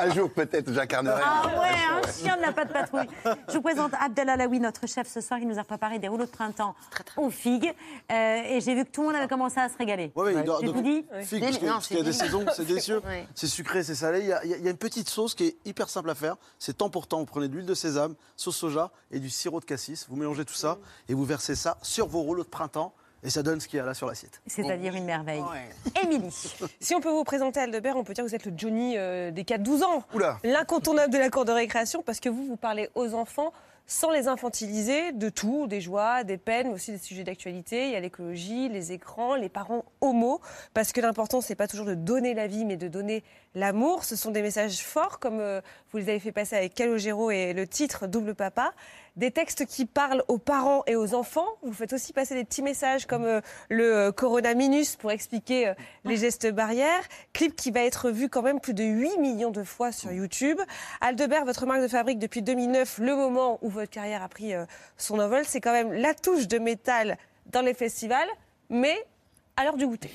un jour, peut-être, j'incarnerai. Ah ouais, un ouais. chien de la patte patrouille. Je vous présente Abdel Alaoui, notre chef ce soir, qui nous a préparé des rouleaux de printemps aux figues. Euh, et j'ai vu que tout le monde avait commencé à se régaler. Ouais, ouais, il donc, tout dit figue, parce que- parce qu'il y a des saisons, c'est délicieux. Ouais. C'est sucré, c'est salé. Il y, a, il y a- il y a une petite sauce qui est hyper simple à faire. C'est temps pour temps. Vous prenez de l'huile de sésame, sauce soja et du sirop de cassis. Vous mélangez tout ça et vous versez ça sur vos rouleaux de printemps. Et ça donne ce qu'il y a là sur l'assiette. C'est-à-dire une merveille. Émilie. Si on peut vous présenter Aldebert, on peut dire que vous êtes le Johnny euh, des 4-12 ans. Oula. L'incontournable de la cour de récréation, parce que vous, vous parlez aux enfants sans les infantiliser de tout, des joies, des peines, mais aussi des sujets d'actualité. Il y a l'écologie, les écrans, les parents homo, parce que l'important, c'est pas toujours de donner la vie, mais de donner l'amour. Ce sont des messages forts, comme euh, vous les avez fait passer avec Calogero et le titre Double Papa. Des textes qui parlent aux parents et aux enfants. Vous faites aussi passer des petits messages comme euh, le euh, Corona Minus pour expliquer les gestes barrières. Clip qui va être vu quand même plus de 8 millions de fois sur YouTube. Aldebert, votre marque de fabrique depuis 2009, le moment où votre carrière a pris son envol, c'est quand même la touche de métal dans les festivals, mais à l'heure du goûter.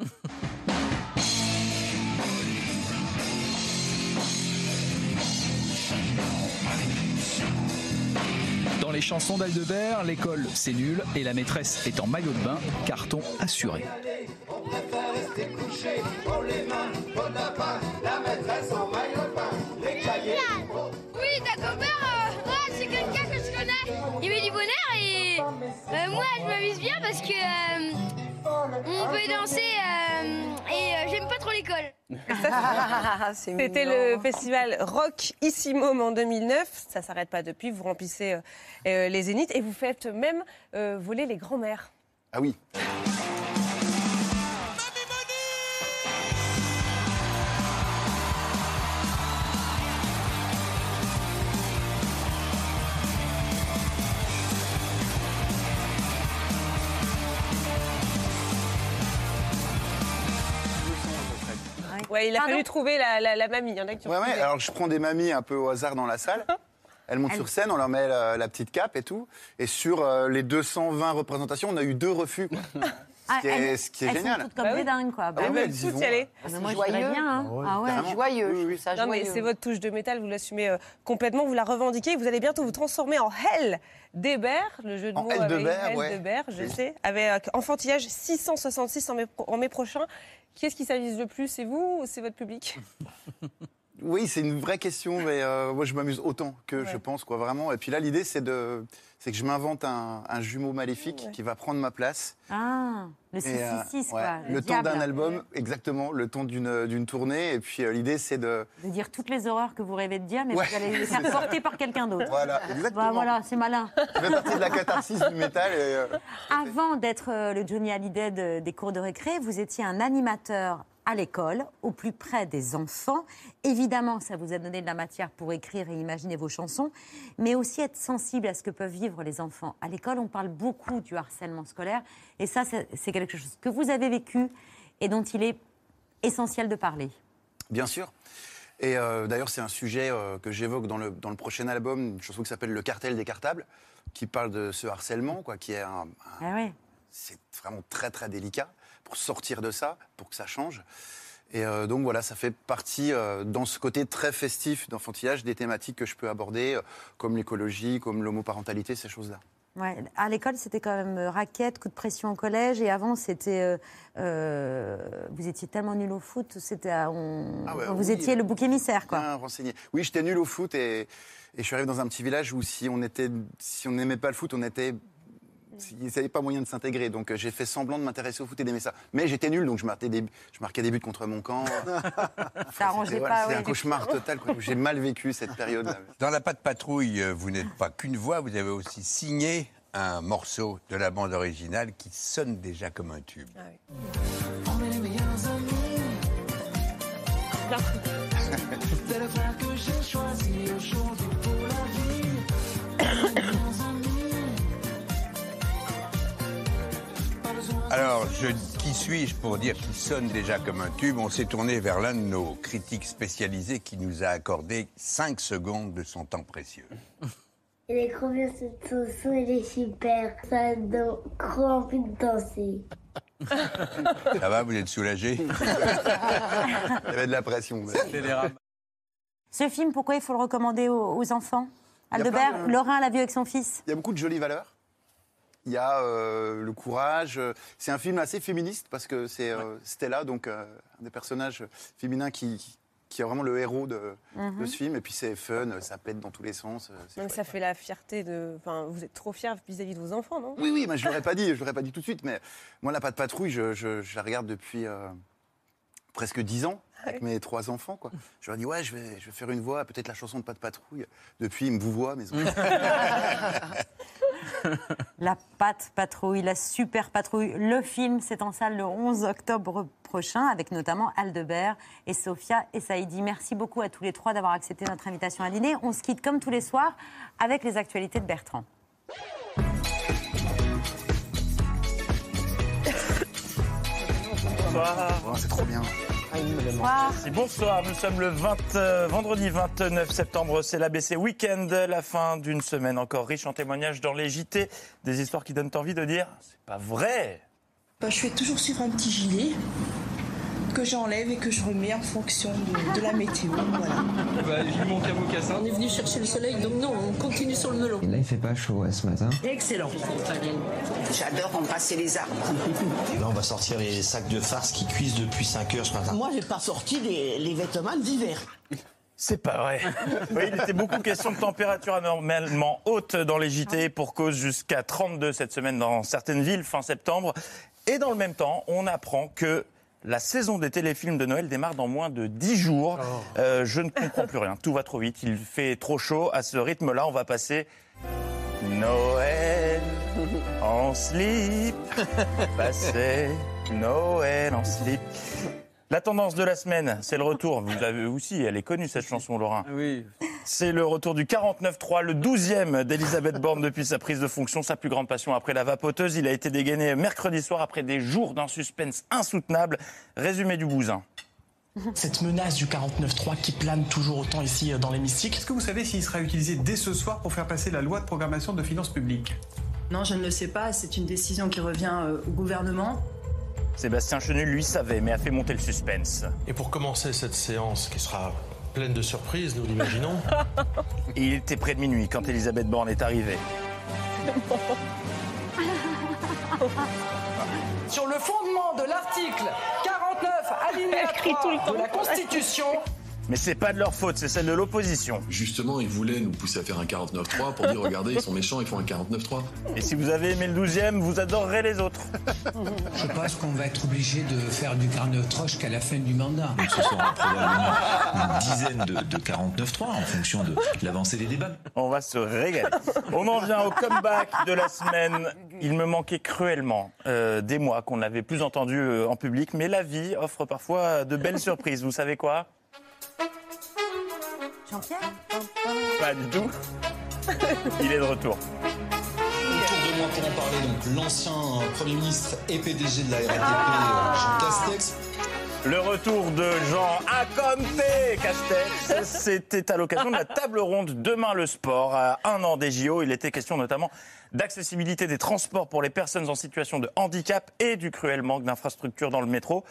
les chansons d'Aldebert, l'école c'est nul et la maîtresse est en maillot de bain, carton assuré. Oui, Dagobert, euh, ouais, c'est quelqu'un que je connais. Il met du bonheur et euh, moi, je m'amuse bien parce que euh, on peut danser euh, et euh, j'aime pas trop l'école. C'était le festival Rock Issimum en 2009. Ça s'arrête pas depuis. Vous remplissez euh, euh, les zéniths et vous faites même euh, voler les grands-mères. Ah oui. Ouais, il a fallu trouver la, la- la mamie. Il y en a qui Ouais, ouais, alors je prends des mamies un peu au hasard dans la salle. Elles montent sur scène, on leur met la, la petite cape et tout. Et sur euh, les 220 représentations, on a eu deux refus. quoi. Ah, Ce qui est, elles- ce qui est elles génial. sont toutes comme Bah des oui. dingues, quoi. Bah Ah oui, y vont. Ah, mais moi, je dirais bien. hein. Ah ouais. Carrément. Joyeux, Oui, je oui. trouve ça Non, mais joyeux. c'est votre touche de métal, vous l'assumez euh, complètement, vous la revendiquez. Vous allez bientôt vous transformer en Hell d'Hébert, le jeu de En mots Hell avec Hell ouais. d'Hébert, je Oui. sais, avec enfantillage 666 en mai, pro- en mai prochain. Qui est-ce qui s'avise le plus C'est vous ou c'est votre public? Oui, c'est une vraie question, mais euh, moi je m'amuse autant que je pense, quoi, vraiment. Et puis là, l'idée, c'est de, c'est que je m'invente un, un jumeau maléfique qui va prendre ma place. Ah, le Et, euh, 666, ouais, quoi. Le, temps d'un album, exactement, le temps d'une tournée. Et puis euh, l'idée, c'est de. De dire toutes les horreurs que vous rêvez de dire, mais Ouais, vous allez les faire porter par quelqu'un d'autre. Voilà, exactement. Bah, voilà, c'est malin. Ça fait partie de la catharsis du métal. Et, euh, Avant d'être euh, le Johnny Hallyday de- des cours de récré, vous étiez un animateur à l'école, au plus près des enfants. Évidemment, ça vous a donné de la matière pour écrire et imaginer vos chansons, mais aussi être sensible à ce que peuvent vivre les enfants. À l'école, on parle beaucoup du harcèlement scolaire, et ça, c'est quelque chose que vous avez vécu et dont il est essentiel de parler. Bien sûr. Et euh, d'ailleurs, c'est un sujet euh, que j'évoque dans le, dans le prochain album, une chanson qui s'appelle Le cartel des cartables, qui parle de ce harcèlement, quoi, qui est un, un- Ah ouais. c'est vraiment très très délicat pour sortir de ça, pour que ça change. Et euh, donc voilà, ça fait partie, euh, dans ce côté très festif d'enfantillage, des thématiques que je peux aborder, euh, comme l'écologie, comme l'homoparentalité, ces choses-là. Ouais, à l'école, c'était quand même raquette, coup de pression au collège. Et avant, c'était. vous étiez tellement nul au foot, c'était. on- Ah ouais, vous oui, étiez le bouc émissaire, quoi. Bien renseigné. Oui, j'étais nul au foot et, et je suis arrivé dans un petit village où si on était, si on n'aimait pas le foot, on était, il n'y avait pas moyen de s'intégrer. Donc euh, j'ai fait semblant de m'intéresser au foot et d'aimer ça. Mais j'étais nul, donc je marquais des, je marquais des buts contre mon camp. Ça arrangeait pas, ouais. un cauchemar total. J'ai mal vécu cette période-là. Dans la patte patrouille, euh, vous n'êtes pas qu'une voix, vous avez aussi signé un morceau de la bande originale qui sonne déjà comme un tube. On est les meilleurs amis. T'es le frère que j'ai choisi aujourd'hui pour la vie. Alors, je, qui suis-je pour dire qu'il sonne déjà comme un tube? On s'est tourné vers l'un de nos critiques spécialisés qui nous a accordé 5 secondes de son temps précieux. Il est trop bien cette chanson, il est super. Ça donne trop envie de danser. Ça va, vous êtes soulagé Il y avait de la pression. Ce film, pourquoi il faut le recommander aux, aux enfants? Aldebert, de- Laurent l'a vu avec son fils. Il y a beaucoup de jolies valeurs. Il y a euh, le courage. C'est un film assez féministe parce que c'est euh, Stella, donc euh, un des personnages féminins qui, qui est vraiment le héros de, Mhm. de ce film. Et puis c'est fun, ça pète dans tous les sens. Donc ça fait la fierté de. Enfin, vous êtes trop fiers vis-à-vis de vos enfants, non? Oui, oui, mais je l'aurais pas dit, je l'aurais pas dit tout de suite. Mais moi, la patte patrouille, je, je- je la regarde depuis euh, presque 10 ans avec mes trois enfants. Quoi. Je leur dis, ouais, je vais, je vais faire une voix, peut-être la chanson de Pas de Patrouille. Depuis, ils me vous voient, mes enfants. La patte patrouille, la super patrouille. Le film, c'est en salle le 11 octobre prochain, avec notamment Aldebert et Sophia et Saïdi. Merci beaucoup à tous les trois d'avoir accepté notre invitation à dîner. On se quitte comme tous les soirs avec les actualités de Bertrand. Bonsoir. Oh, c'est trop bien. Bonsoir. Bonsoir, nous sommes le 20, euh, vendredi 29 septembre, c'est l'ABC Weekend, la fin d'une semaine encore riche en témoignages dans les JT, des histoires qui donnent envie de dire c'est pas vrai. Bah, je fais toujours suivre un petit gilet que j'enlève et que je remets en fonction de, de la météo. Voilà. Bah, j'ai mon camocassin. On est venu chercher le soleil, donc non, on continue sur le melon. Là, il fait pas chaud ouais, ce matin. Excellent. J'adore embrasser les arbres. Là, on va sortir les sacs de farce qui cuisent depuis 5 heures ce matin. Moi, j'ai pas sorti les, les vêtements d'hiver. C'est pas vrai. Oui, il était beaucoup question de température anormalement haute dans les JT pour cause jusqu'à 32 cette semaine dans certaines villes fin septembre. Et dans le même temps, on apprend que la saison des téléfilms de Noël démarre dans moins de 10 jours. Euh, je ne comprends plus rien. Tout va trop vite. Il fait trop chaud. À ce rythme-là, on va passer Noël en slip. Passer Noël en slip. La tendance de la semaine, c'est le retour. Vous l'avez aussi, elle est connue cette chanson, Laurent. Oui. C'est le retour du 49-3, le 12e d'Elisabeth Borne depuis sa prise de fonction, sa plus grande passion après la vapoteuse. Il a été dégainé mercredi soir après des jours d'un suspense insoutenable. Résumé du bousin. Cette menace du 49.3 qui plane toujours autant ici euh, dans l'hémicycle. Est-ce que vous savez s'il sera utilisé dès ce soir pour faire passer la loi de programmation de finances publiques? Non, je ne le sais pas. C'est une décision qui revient euh, au gouvernement. Sébastien Chenu, lui, savait, mais a fait monter le suspense. Et pour commencer cette séance qui sera pleine de surprises, nous l'imaginons. Il était près de minuit quand Elisabeth Borne est arrivée. Sur le fondement de l'article 49 alinéa 3 de la Constitution, Mais c'est pas de leur faute, c'est celle de l'opposition. Justement, ils voulaient nous pousser à faire un 49-3 pour dire regardez, ils sont méchants, ils font un 49-3. Et si vous avez aimé le 12e, vous adorerez les autres. Je pense qu'on va être obligé de faire du 49-3 jusqu'à la fin du mandat. Ce sera probablement une dizaine de, de 49-3 en fonction de l'avancée des débats. On va se régaler. On en vient au comeback de la semaine. Il me manquait cruellement euh, des mois qu'on n'avait plus entendu euh, en public, mais la vie offre parfois de belles surprises. Vous savez quoi? Jean-Pierre Pas du tout. Il est de retour. Autour de moi pour en parler, donc l'ancien Premier ministre et PDG de la RATP, euh, Jean Castex. Le retour de Jean Aconte Castex, c'était à l'occasion de la table ronde Demain le sport, à un an des JO. Il était question notamment d'accessibilité des transports pour les personnes en situation de handicap et du cruel manque d'infrastructures dans le métro.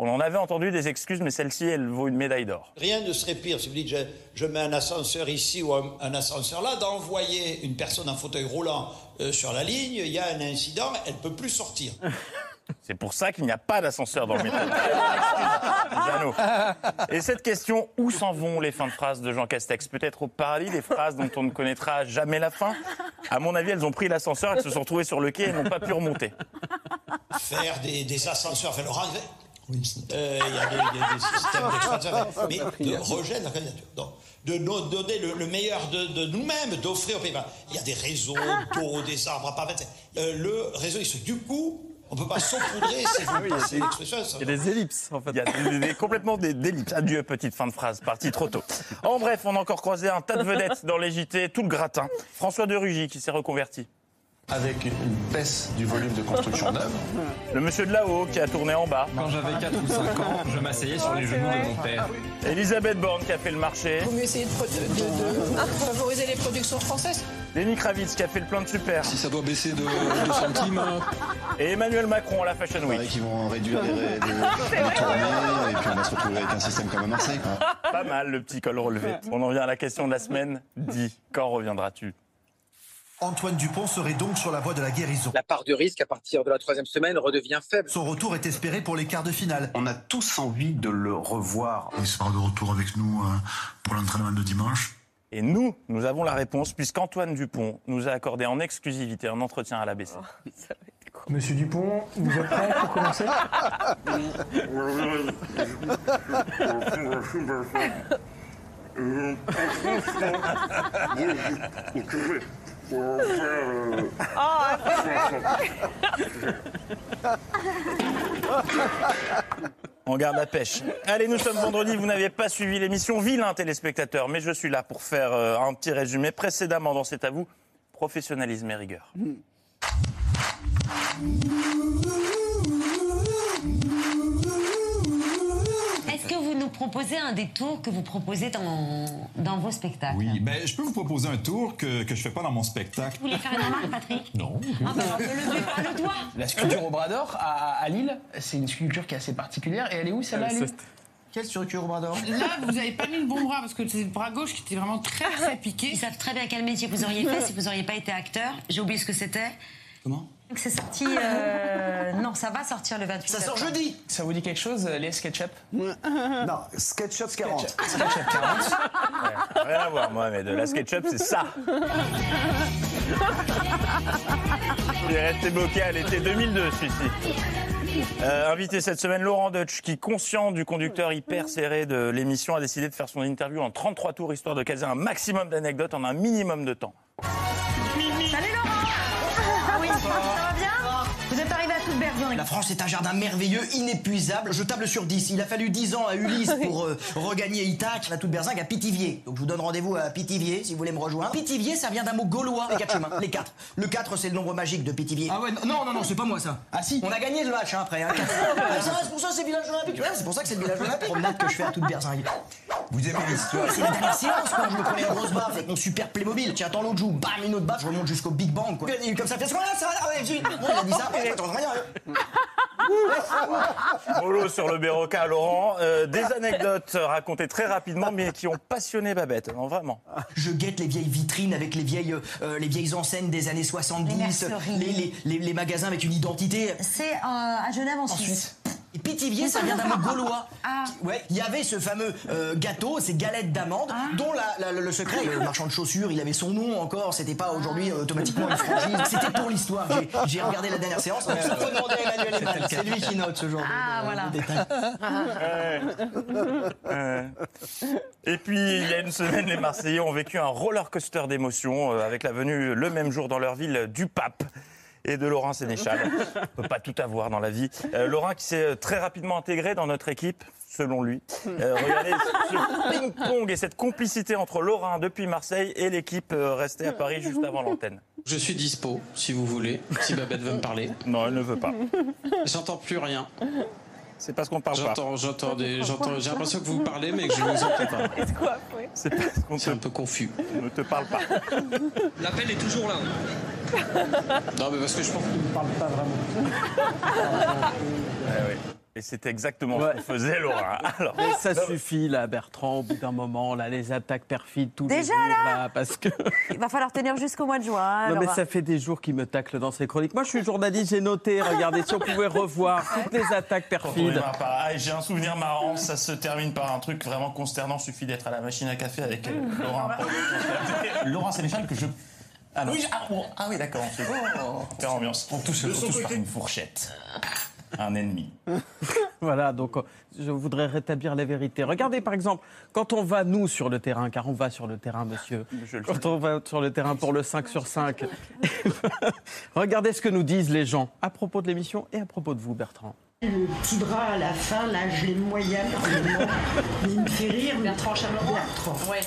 On en avait entendu des excuses, mais celle-ci, elle vaut une médaille d'or. Rien ne serait pire, si vous dites je, je mets un ascenseur ici ou un, un ascenseur là, d'envoyer une personne en fauteuil roulant euh, sur la ligne, il y a un incident, elle ne peut plus sortir. C'est pour ça qu'il n'y a pas d'ascenseur dans le métro. Et cette question, où s'en vont les fins de phrases de Jean Castex? Peut-être au paradis, des phrases dont on ne connaîtra jamais la fin? À mon avis, elles ont pris l'ascenseur, elles se sont retrouvées sur le quai et n'ont pas pu remonter. Faire des, des ascenseurs, faire le Euh, Il y a des, il y a des systèmes d'exploitation, mais de rejet de la candidature. Donc, de nous donner le, le meilleur de, de nous-mêmes, d'offrir aux pays. Il y a des réseaux d'eau, des arbres à pas mettre. Euh, le réseau, il se. Du coup, on ne peut pas saupoudrer, c'est Ah oui, Il y a des ellipses, en fait. Il y a des- des- complètement des, des ellipses. Adieu, petite fin de phrase, parti trop tôt. En bref, on a encore croisé un tas de vedettes dans les JT, tout le gratin. François de Rugy qui s'est reconverti. Avec une baisse du volume de construction neuve. Le monsieur de là-haut qui a tourné en bas. Quand j'avais 4 ou 5 ans, je m'asseyais sur les genoux de mon père. Elisabeth Borne qui a fait le marché. Vaut mieux essayer de, pro- de- de- de favoriser les productions françaises. Lenny Kravitz qui a fait le plein de super. Si ça doit baisser de 2 centimes. Et Emmanuel Macron à la Fashion Week. qui vont réduire les, les, les tournées et puis on va se retrouver avec un système comme à Marseille. Quoi. Pas mal le petit col relevé. On en vient à la question de la semaine. Dis, quand reviendras-tu? Antoine Dupont serait donc sur la voie de la guérison. La part de risque à partir de la troisième semaine redevient faible. Son retour est espéré pour les quarts de finale. On a tous envie de le revoir. Il sera de retour avec nous euh, pour l'entraînement de dimanche. Et nous, nous avons la réponse puisqu'Antoine Dupont nous a accordé en exclusivité un entretien à l'ABC. Monsieur Dupont, vous êtes prêt pour commencer? On garde la pêche. Allez, nous sommes vendredi, vous n'avez pas suivi l'émission Vilain téléspectateur, mais je suis là pour faire euh, un petit résumé. Précédemment dans C'est à vous, professionnalisme et rigueur. Proposez un des tours que vous proposez dans, dans vos spectacles Oui, ben, je peux vous proposer un tour que, que je fais pas dans mon spectacle. Vous voulez faire une remarque, Patrick Non. Ah levez pas le doigt La sculpture au bras d'or à, à Lille, c'est une sculpture qui est assez particulière. Et elle est où celle-là elle est où Quelle sculpture au bras d'or? Là, vous n'avez pas mis le bon bras parce que c'est le bras gauche qui était vraiment très très piqué. Ils savent très bien quel métier vous auriez fait si vous n'auriez pas été acteur. J'ai oublié ce que c'était. Comment C'est sorti. euh, Non, ça va sortir le 28 Ça sort septembre. jeudi Ça vous dit quelque chose, euh, les SketchUp Non, SketchUp 40. SketchUp 40. Rien à voir, moi, mais de la SketchUp, c'est ça. Il est resté bloqué à l'été 2002, celui-ci. Euh, invité cette semaine, Laurent Deutsch, qui, conscient du conducteur hyper serré de l'émission, a décidé de faire son interview en 33 tours, histoire de caser un maximum d'anecdotes en un minimum de temps. La France est un jardin merveilleux, inépuisable. Je table sur 10. Il a fallu 10 ans à Ulysse pour euh, regagner Ithaque, la toute berzingue à Pithiviers. Donc je vous donne rendez-vous à Pithiviers si vous voulez me rejoindre. Pithiviers, ça vient d'un mot gaulois. Les quatre chemins, les quatre. Le 4, c'est le nombre magique de Pithiviers. Ah ouais, non, non, non, c'est pas moi ça. Ah si On a gagné le match hein, après. Hein. Ah, ça, c'est pour ça c'est village olympique. Ouais, c'est pour ça que c'est le village olympique. Promenade que je fais à toute berzingue. Vous aimez l'histoire C'est la dernière séance, quoi. Je me prenais une grosse baffe avec mon super Playmobil. Tiens, attends, l'autre joue, bam, une autre baffe, je remonte jusqu'au Big Bang, quoi. Il comme ça, fait ce qu'on a, ça va, ah ouais, j'ai- Bon, il a dit ça, Molo sur le Béroca, Laurent. Euh, des anecdotes racontées très rapidement, mais qui ont passionné Babette. Non, vraiment. Je guette les vieilles vitrines avec les vieilles, euh, les vieilles enseignes des années 70, Les les, les- les- les magasins avec une identité. C'est euh, à Genève en Suisse. Pithiviers, ça vient d'un mot gaulois. Ah. Ouais, il y avait ce fameux euh, gâteau, ces galettes d'amandes, dont la- la- le secret, le marchand de chaussures, il avait son nom encore, c'était pas aujourd'hui euh, automatiquement une franchise. C'était pour l'histoire. J'ai- regardé la dernière séance. Il faut demander à Emmanuel Eman, c'est lui qui note ce genre de- Ah, de, voilà. de détails. Euh, Et puis, il y a une semaine, les Marseillais ont vécu un roller coaster d'émotions euh, avec la venue le même jour dans leur ville du pape et de Laurent Sénéchal. On peut pas tout avoir dans la vie. Euh, Laurent qui s'est très rapidement intégré dans notre équipe, selon lui. Euh, regardez ce ping-pong et cette complicité entre Laurent depuis Marseille et l'équipe euh, restée à Paris juste avant l'antenne. Je suis dispo, si vous voulez, si Babette veut me parler. Non, elle ne veut pas. J'entends plus rien. C'est parce qu'on parle pas. J'entends, j'entends des, j'entends, j'ai l'impression que vous parlez, mais que je ne vous entends pas. C'est parce qu'on C'est un peu confus. ne te parle pas. L'appel est toujours là. Non, mais parce que je pense qu'il ne parle pas vraiment. Oui. Et c'est exactement ce qu'on faisait, Laurent. Alors, Mais ça suffit là, Bertrand, au bout d'un moment, là, les attaques perfides, tous les Déjà, jours, là parce que... Il va falloir tenir jusqu'au mois de juin. hein, Non mais Laura. ça fait des jours qu'il me tacle dans ses chroniques. Moi je suis journaliste, j'ai noté, regardez, si on pouvait revoir toutes les attaques perfides. Ah, J'ai un souvenir marrant, ça se termine par un truc vraiment consternant. Suffit d'être à la machine à café avec euh, Laurent. Laurent Sénéchal que je. Ah, non. ah, bon, ah oui, d'accord. on fait- Faire ambiance. On touche, on touche par une fourchette. Un ennemi. Voilà, donc euh, je voudrais rétablir la vérité. Regardez par exemple, quand on va nous sur le terrain, car on va sur le terrain monsieur, quand on va sur le terrain pour le 5 sur 5, regardez ce que nous disent les gens à propos de l'émission et à propos de vous Bertrand. Le petit bras à la fin, là, je l'aime moyen par moment. Mais il me fait rire. Bertrand Chameroy Bertrand. Ouais.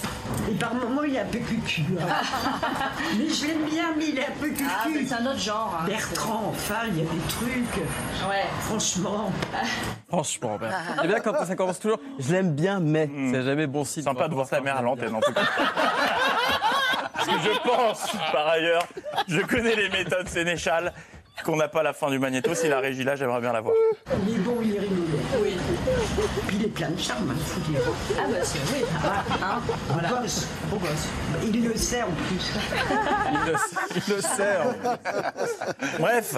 Et par moment, il est un peu cucu. hein. mais je l'aime bien, mais il est un peu cucu. Ah, mais c'est un autre genre. hein. Bertrand, enfin, il y a des trucs. Ouais. Franchement. Franchement, Bertrand. Eh bien quand ça commence toujours, je l'aime bien mais, c'est jamais bon signe. Sympa de voir ta mère à l'antenne en tout cas. Parce que je pense, par ailleurs, je connais les méthodes Sénéchal, qu'on n'a pas la fin du magnéto. Si la régie là, j'aimerais bien la voir. Il est bon, il est rigolo. Oui. Puis il est plein de charme, il faut dire. Ah bah c'est oui. Ah, Hein voilà. Beau gosse. Beau gosse. Il le sait en plus. Il le, il le sert. Bref,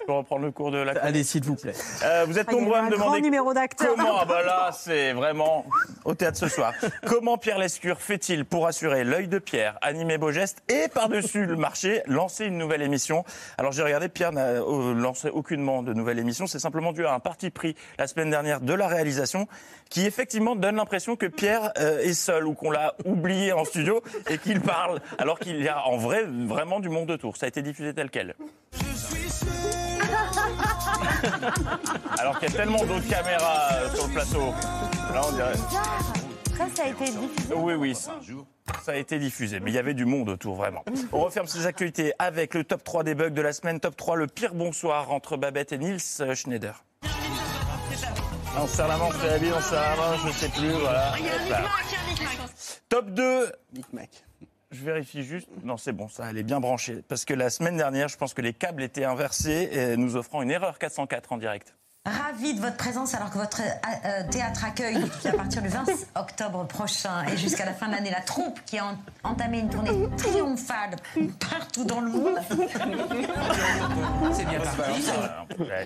je Je peux reprendre le cours de la. Allez, s'il vous plaît. Euh, vous êtes Ah, nombreux à me un grand demander numéro d'acteur. comment. Ah bah là, c'est vraiment au théâtre ce soir. comment Pierre Lescure fait-il pour assurer l'œil de Pierre, animer beau geste et par-dessus le marché, lancer une nouvelle émission? Alors j'ai regardé, Pierre n'a euh, lancé aucunement de nouvelle émission. C'est simplement dû à un parti pris la semaine dernière de la réalisation qui effectivement donne l'impression que Pierre euh, est seul ou qu'on l'a oublié en studio et qu'il parle alors qu'il y a en vrai vraiment du monde autour. Ça a été diffusé tel quel. Alors qu'il y a tellement d'autres caméras euh, sur le plateau. Là, on dirait. Ça, ça a été diffusé. Oui, oui. Ça, ça a été diffusé, mais il y avait du monde autour, vraiment. On referme ces actualités avec le top 3 des bugs de la semaine. Top 3, le pire bonsoir entre Babette et Nils Schneider. On se serre la main, on fait la bise, on se serre la main, je sais plus, voilà. Top 2. Je vérifie juste. Non, c'est bon, ça, elle est bien branchée. Parce que la semaine dernière, je pense que les câbles étaient inversés, et nous offrant une erreur 404 en direct. Ravi de votre présence alors que votre euh, euh, théâtre accueille à partir du 20 octobre prochain et jusqu'à la fin de l'année la troupe qui a en- entamé une tournée triomphale partout dans le monde. C'est bien parti.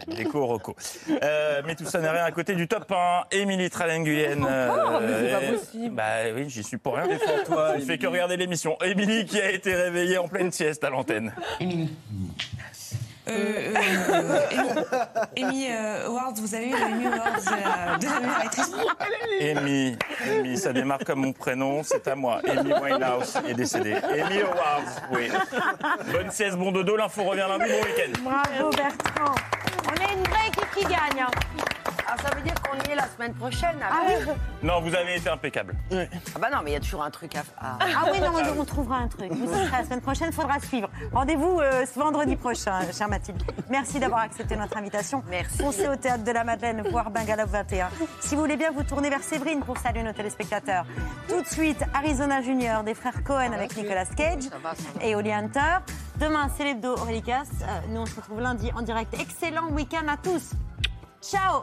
Déco Rocco. Euh, mais tout ça n'est rien à côté du top 1. Émilie Tralenguyenne. Oh, mais c'est pas euh, possible. Bah oui, j'y suis pour rien des fois. Toi, il fait que regarder l'émission. Émilie qui a été réveillée en pleine sieste à l'antenne. Émilie. Euh, euh, Amy euh, Awards, vous avez eu Emmy Awards de la, de la meilleure actrice Amy, Amy, ça démarre comme mon prénom, c'est à moi. Amy Winehouse est décédée. Amy Awards, oui. Bonne sieste, bon dodo, l'info revient lundi, bon week-end. Bravo Bertrand. On est une vraie équipe qui gagne. Ah, ça veut dire qu'on y est la semaine prochaine. alors. Non, vous avez été impeccable. Ah bah non, mais il y a toujours un truc à faire. Ah oui, non, on- on trouvera un truc. Vous serez la semaine prochaine, il faudra suivre. Rendez-vous euh, ce vendredi prochain, chère Mathilde. Merci d'avoir accepté notre invitation. Merci. Foncez au Théâtre de la Madeleine, voir Bungalow 21. Si vous voulez bien, vous tournez vers Séverine pour saluer nos téléspectateurs. Tout de suite, Arizona Junior des frères Cohen avec Nicolas Cage et Holly Hunter. Demain, c'est l'hebdo Aurélie Cass. Euh, nous, on se retrouve lundi en direct. Excellent week-end à tous. Ciao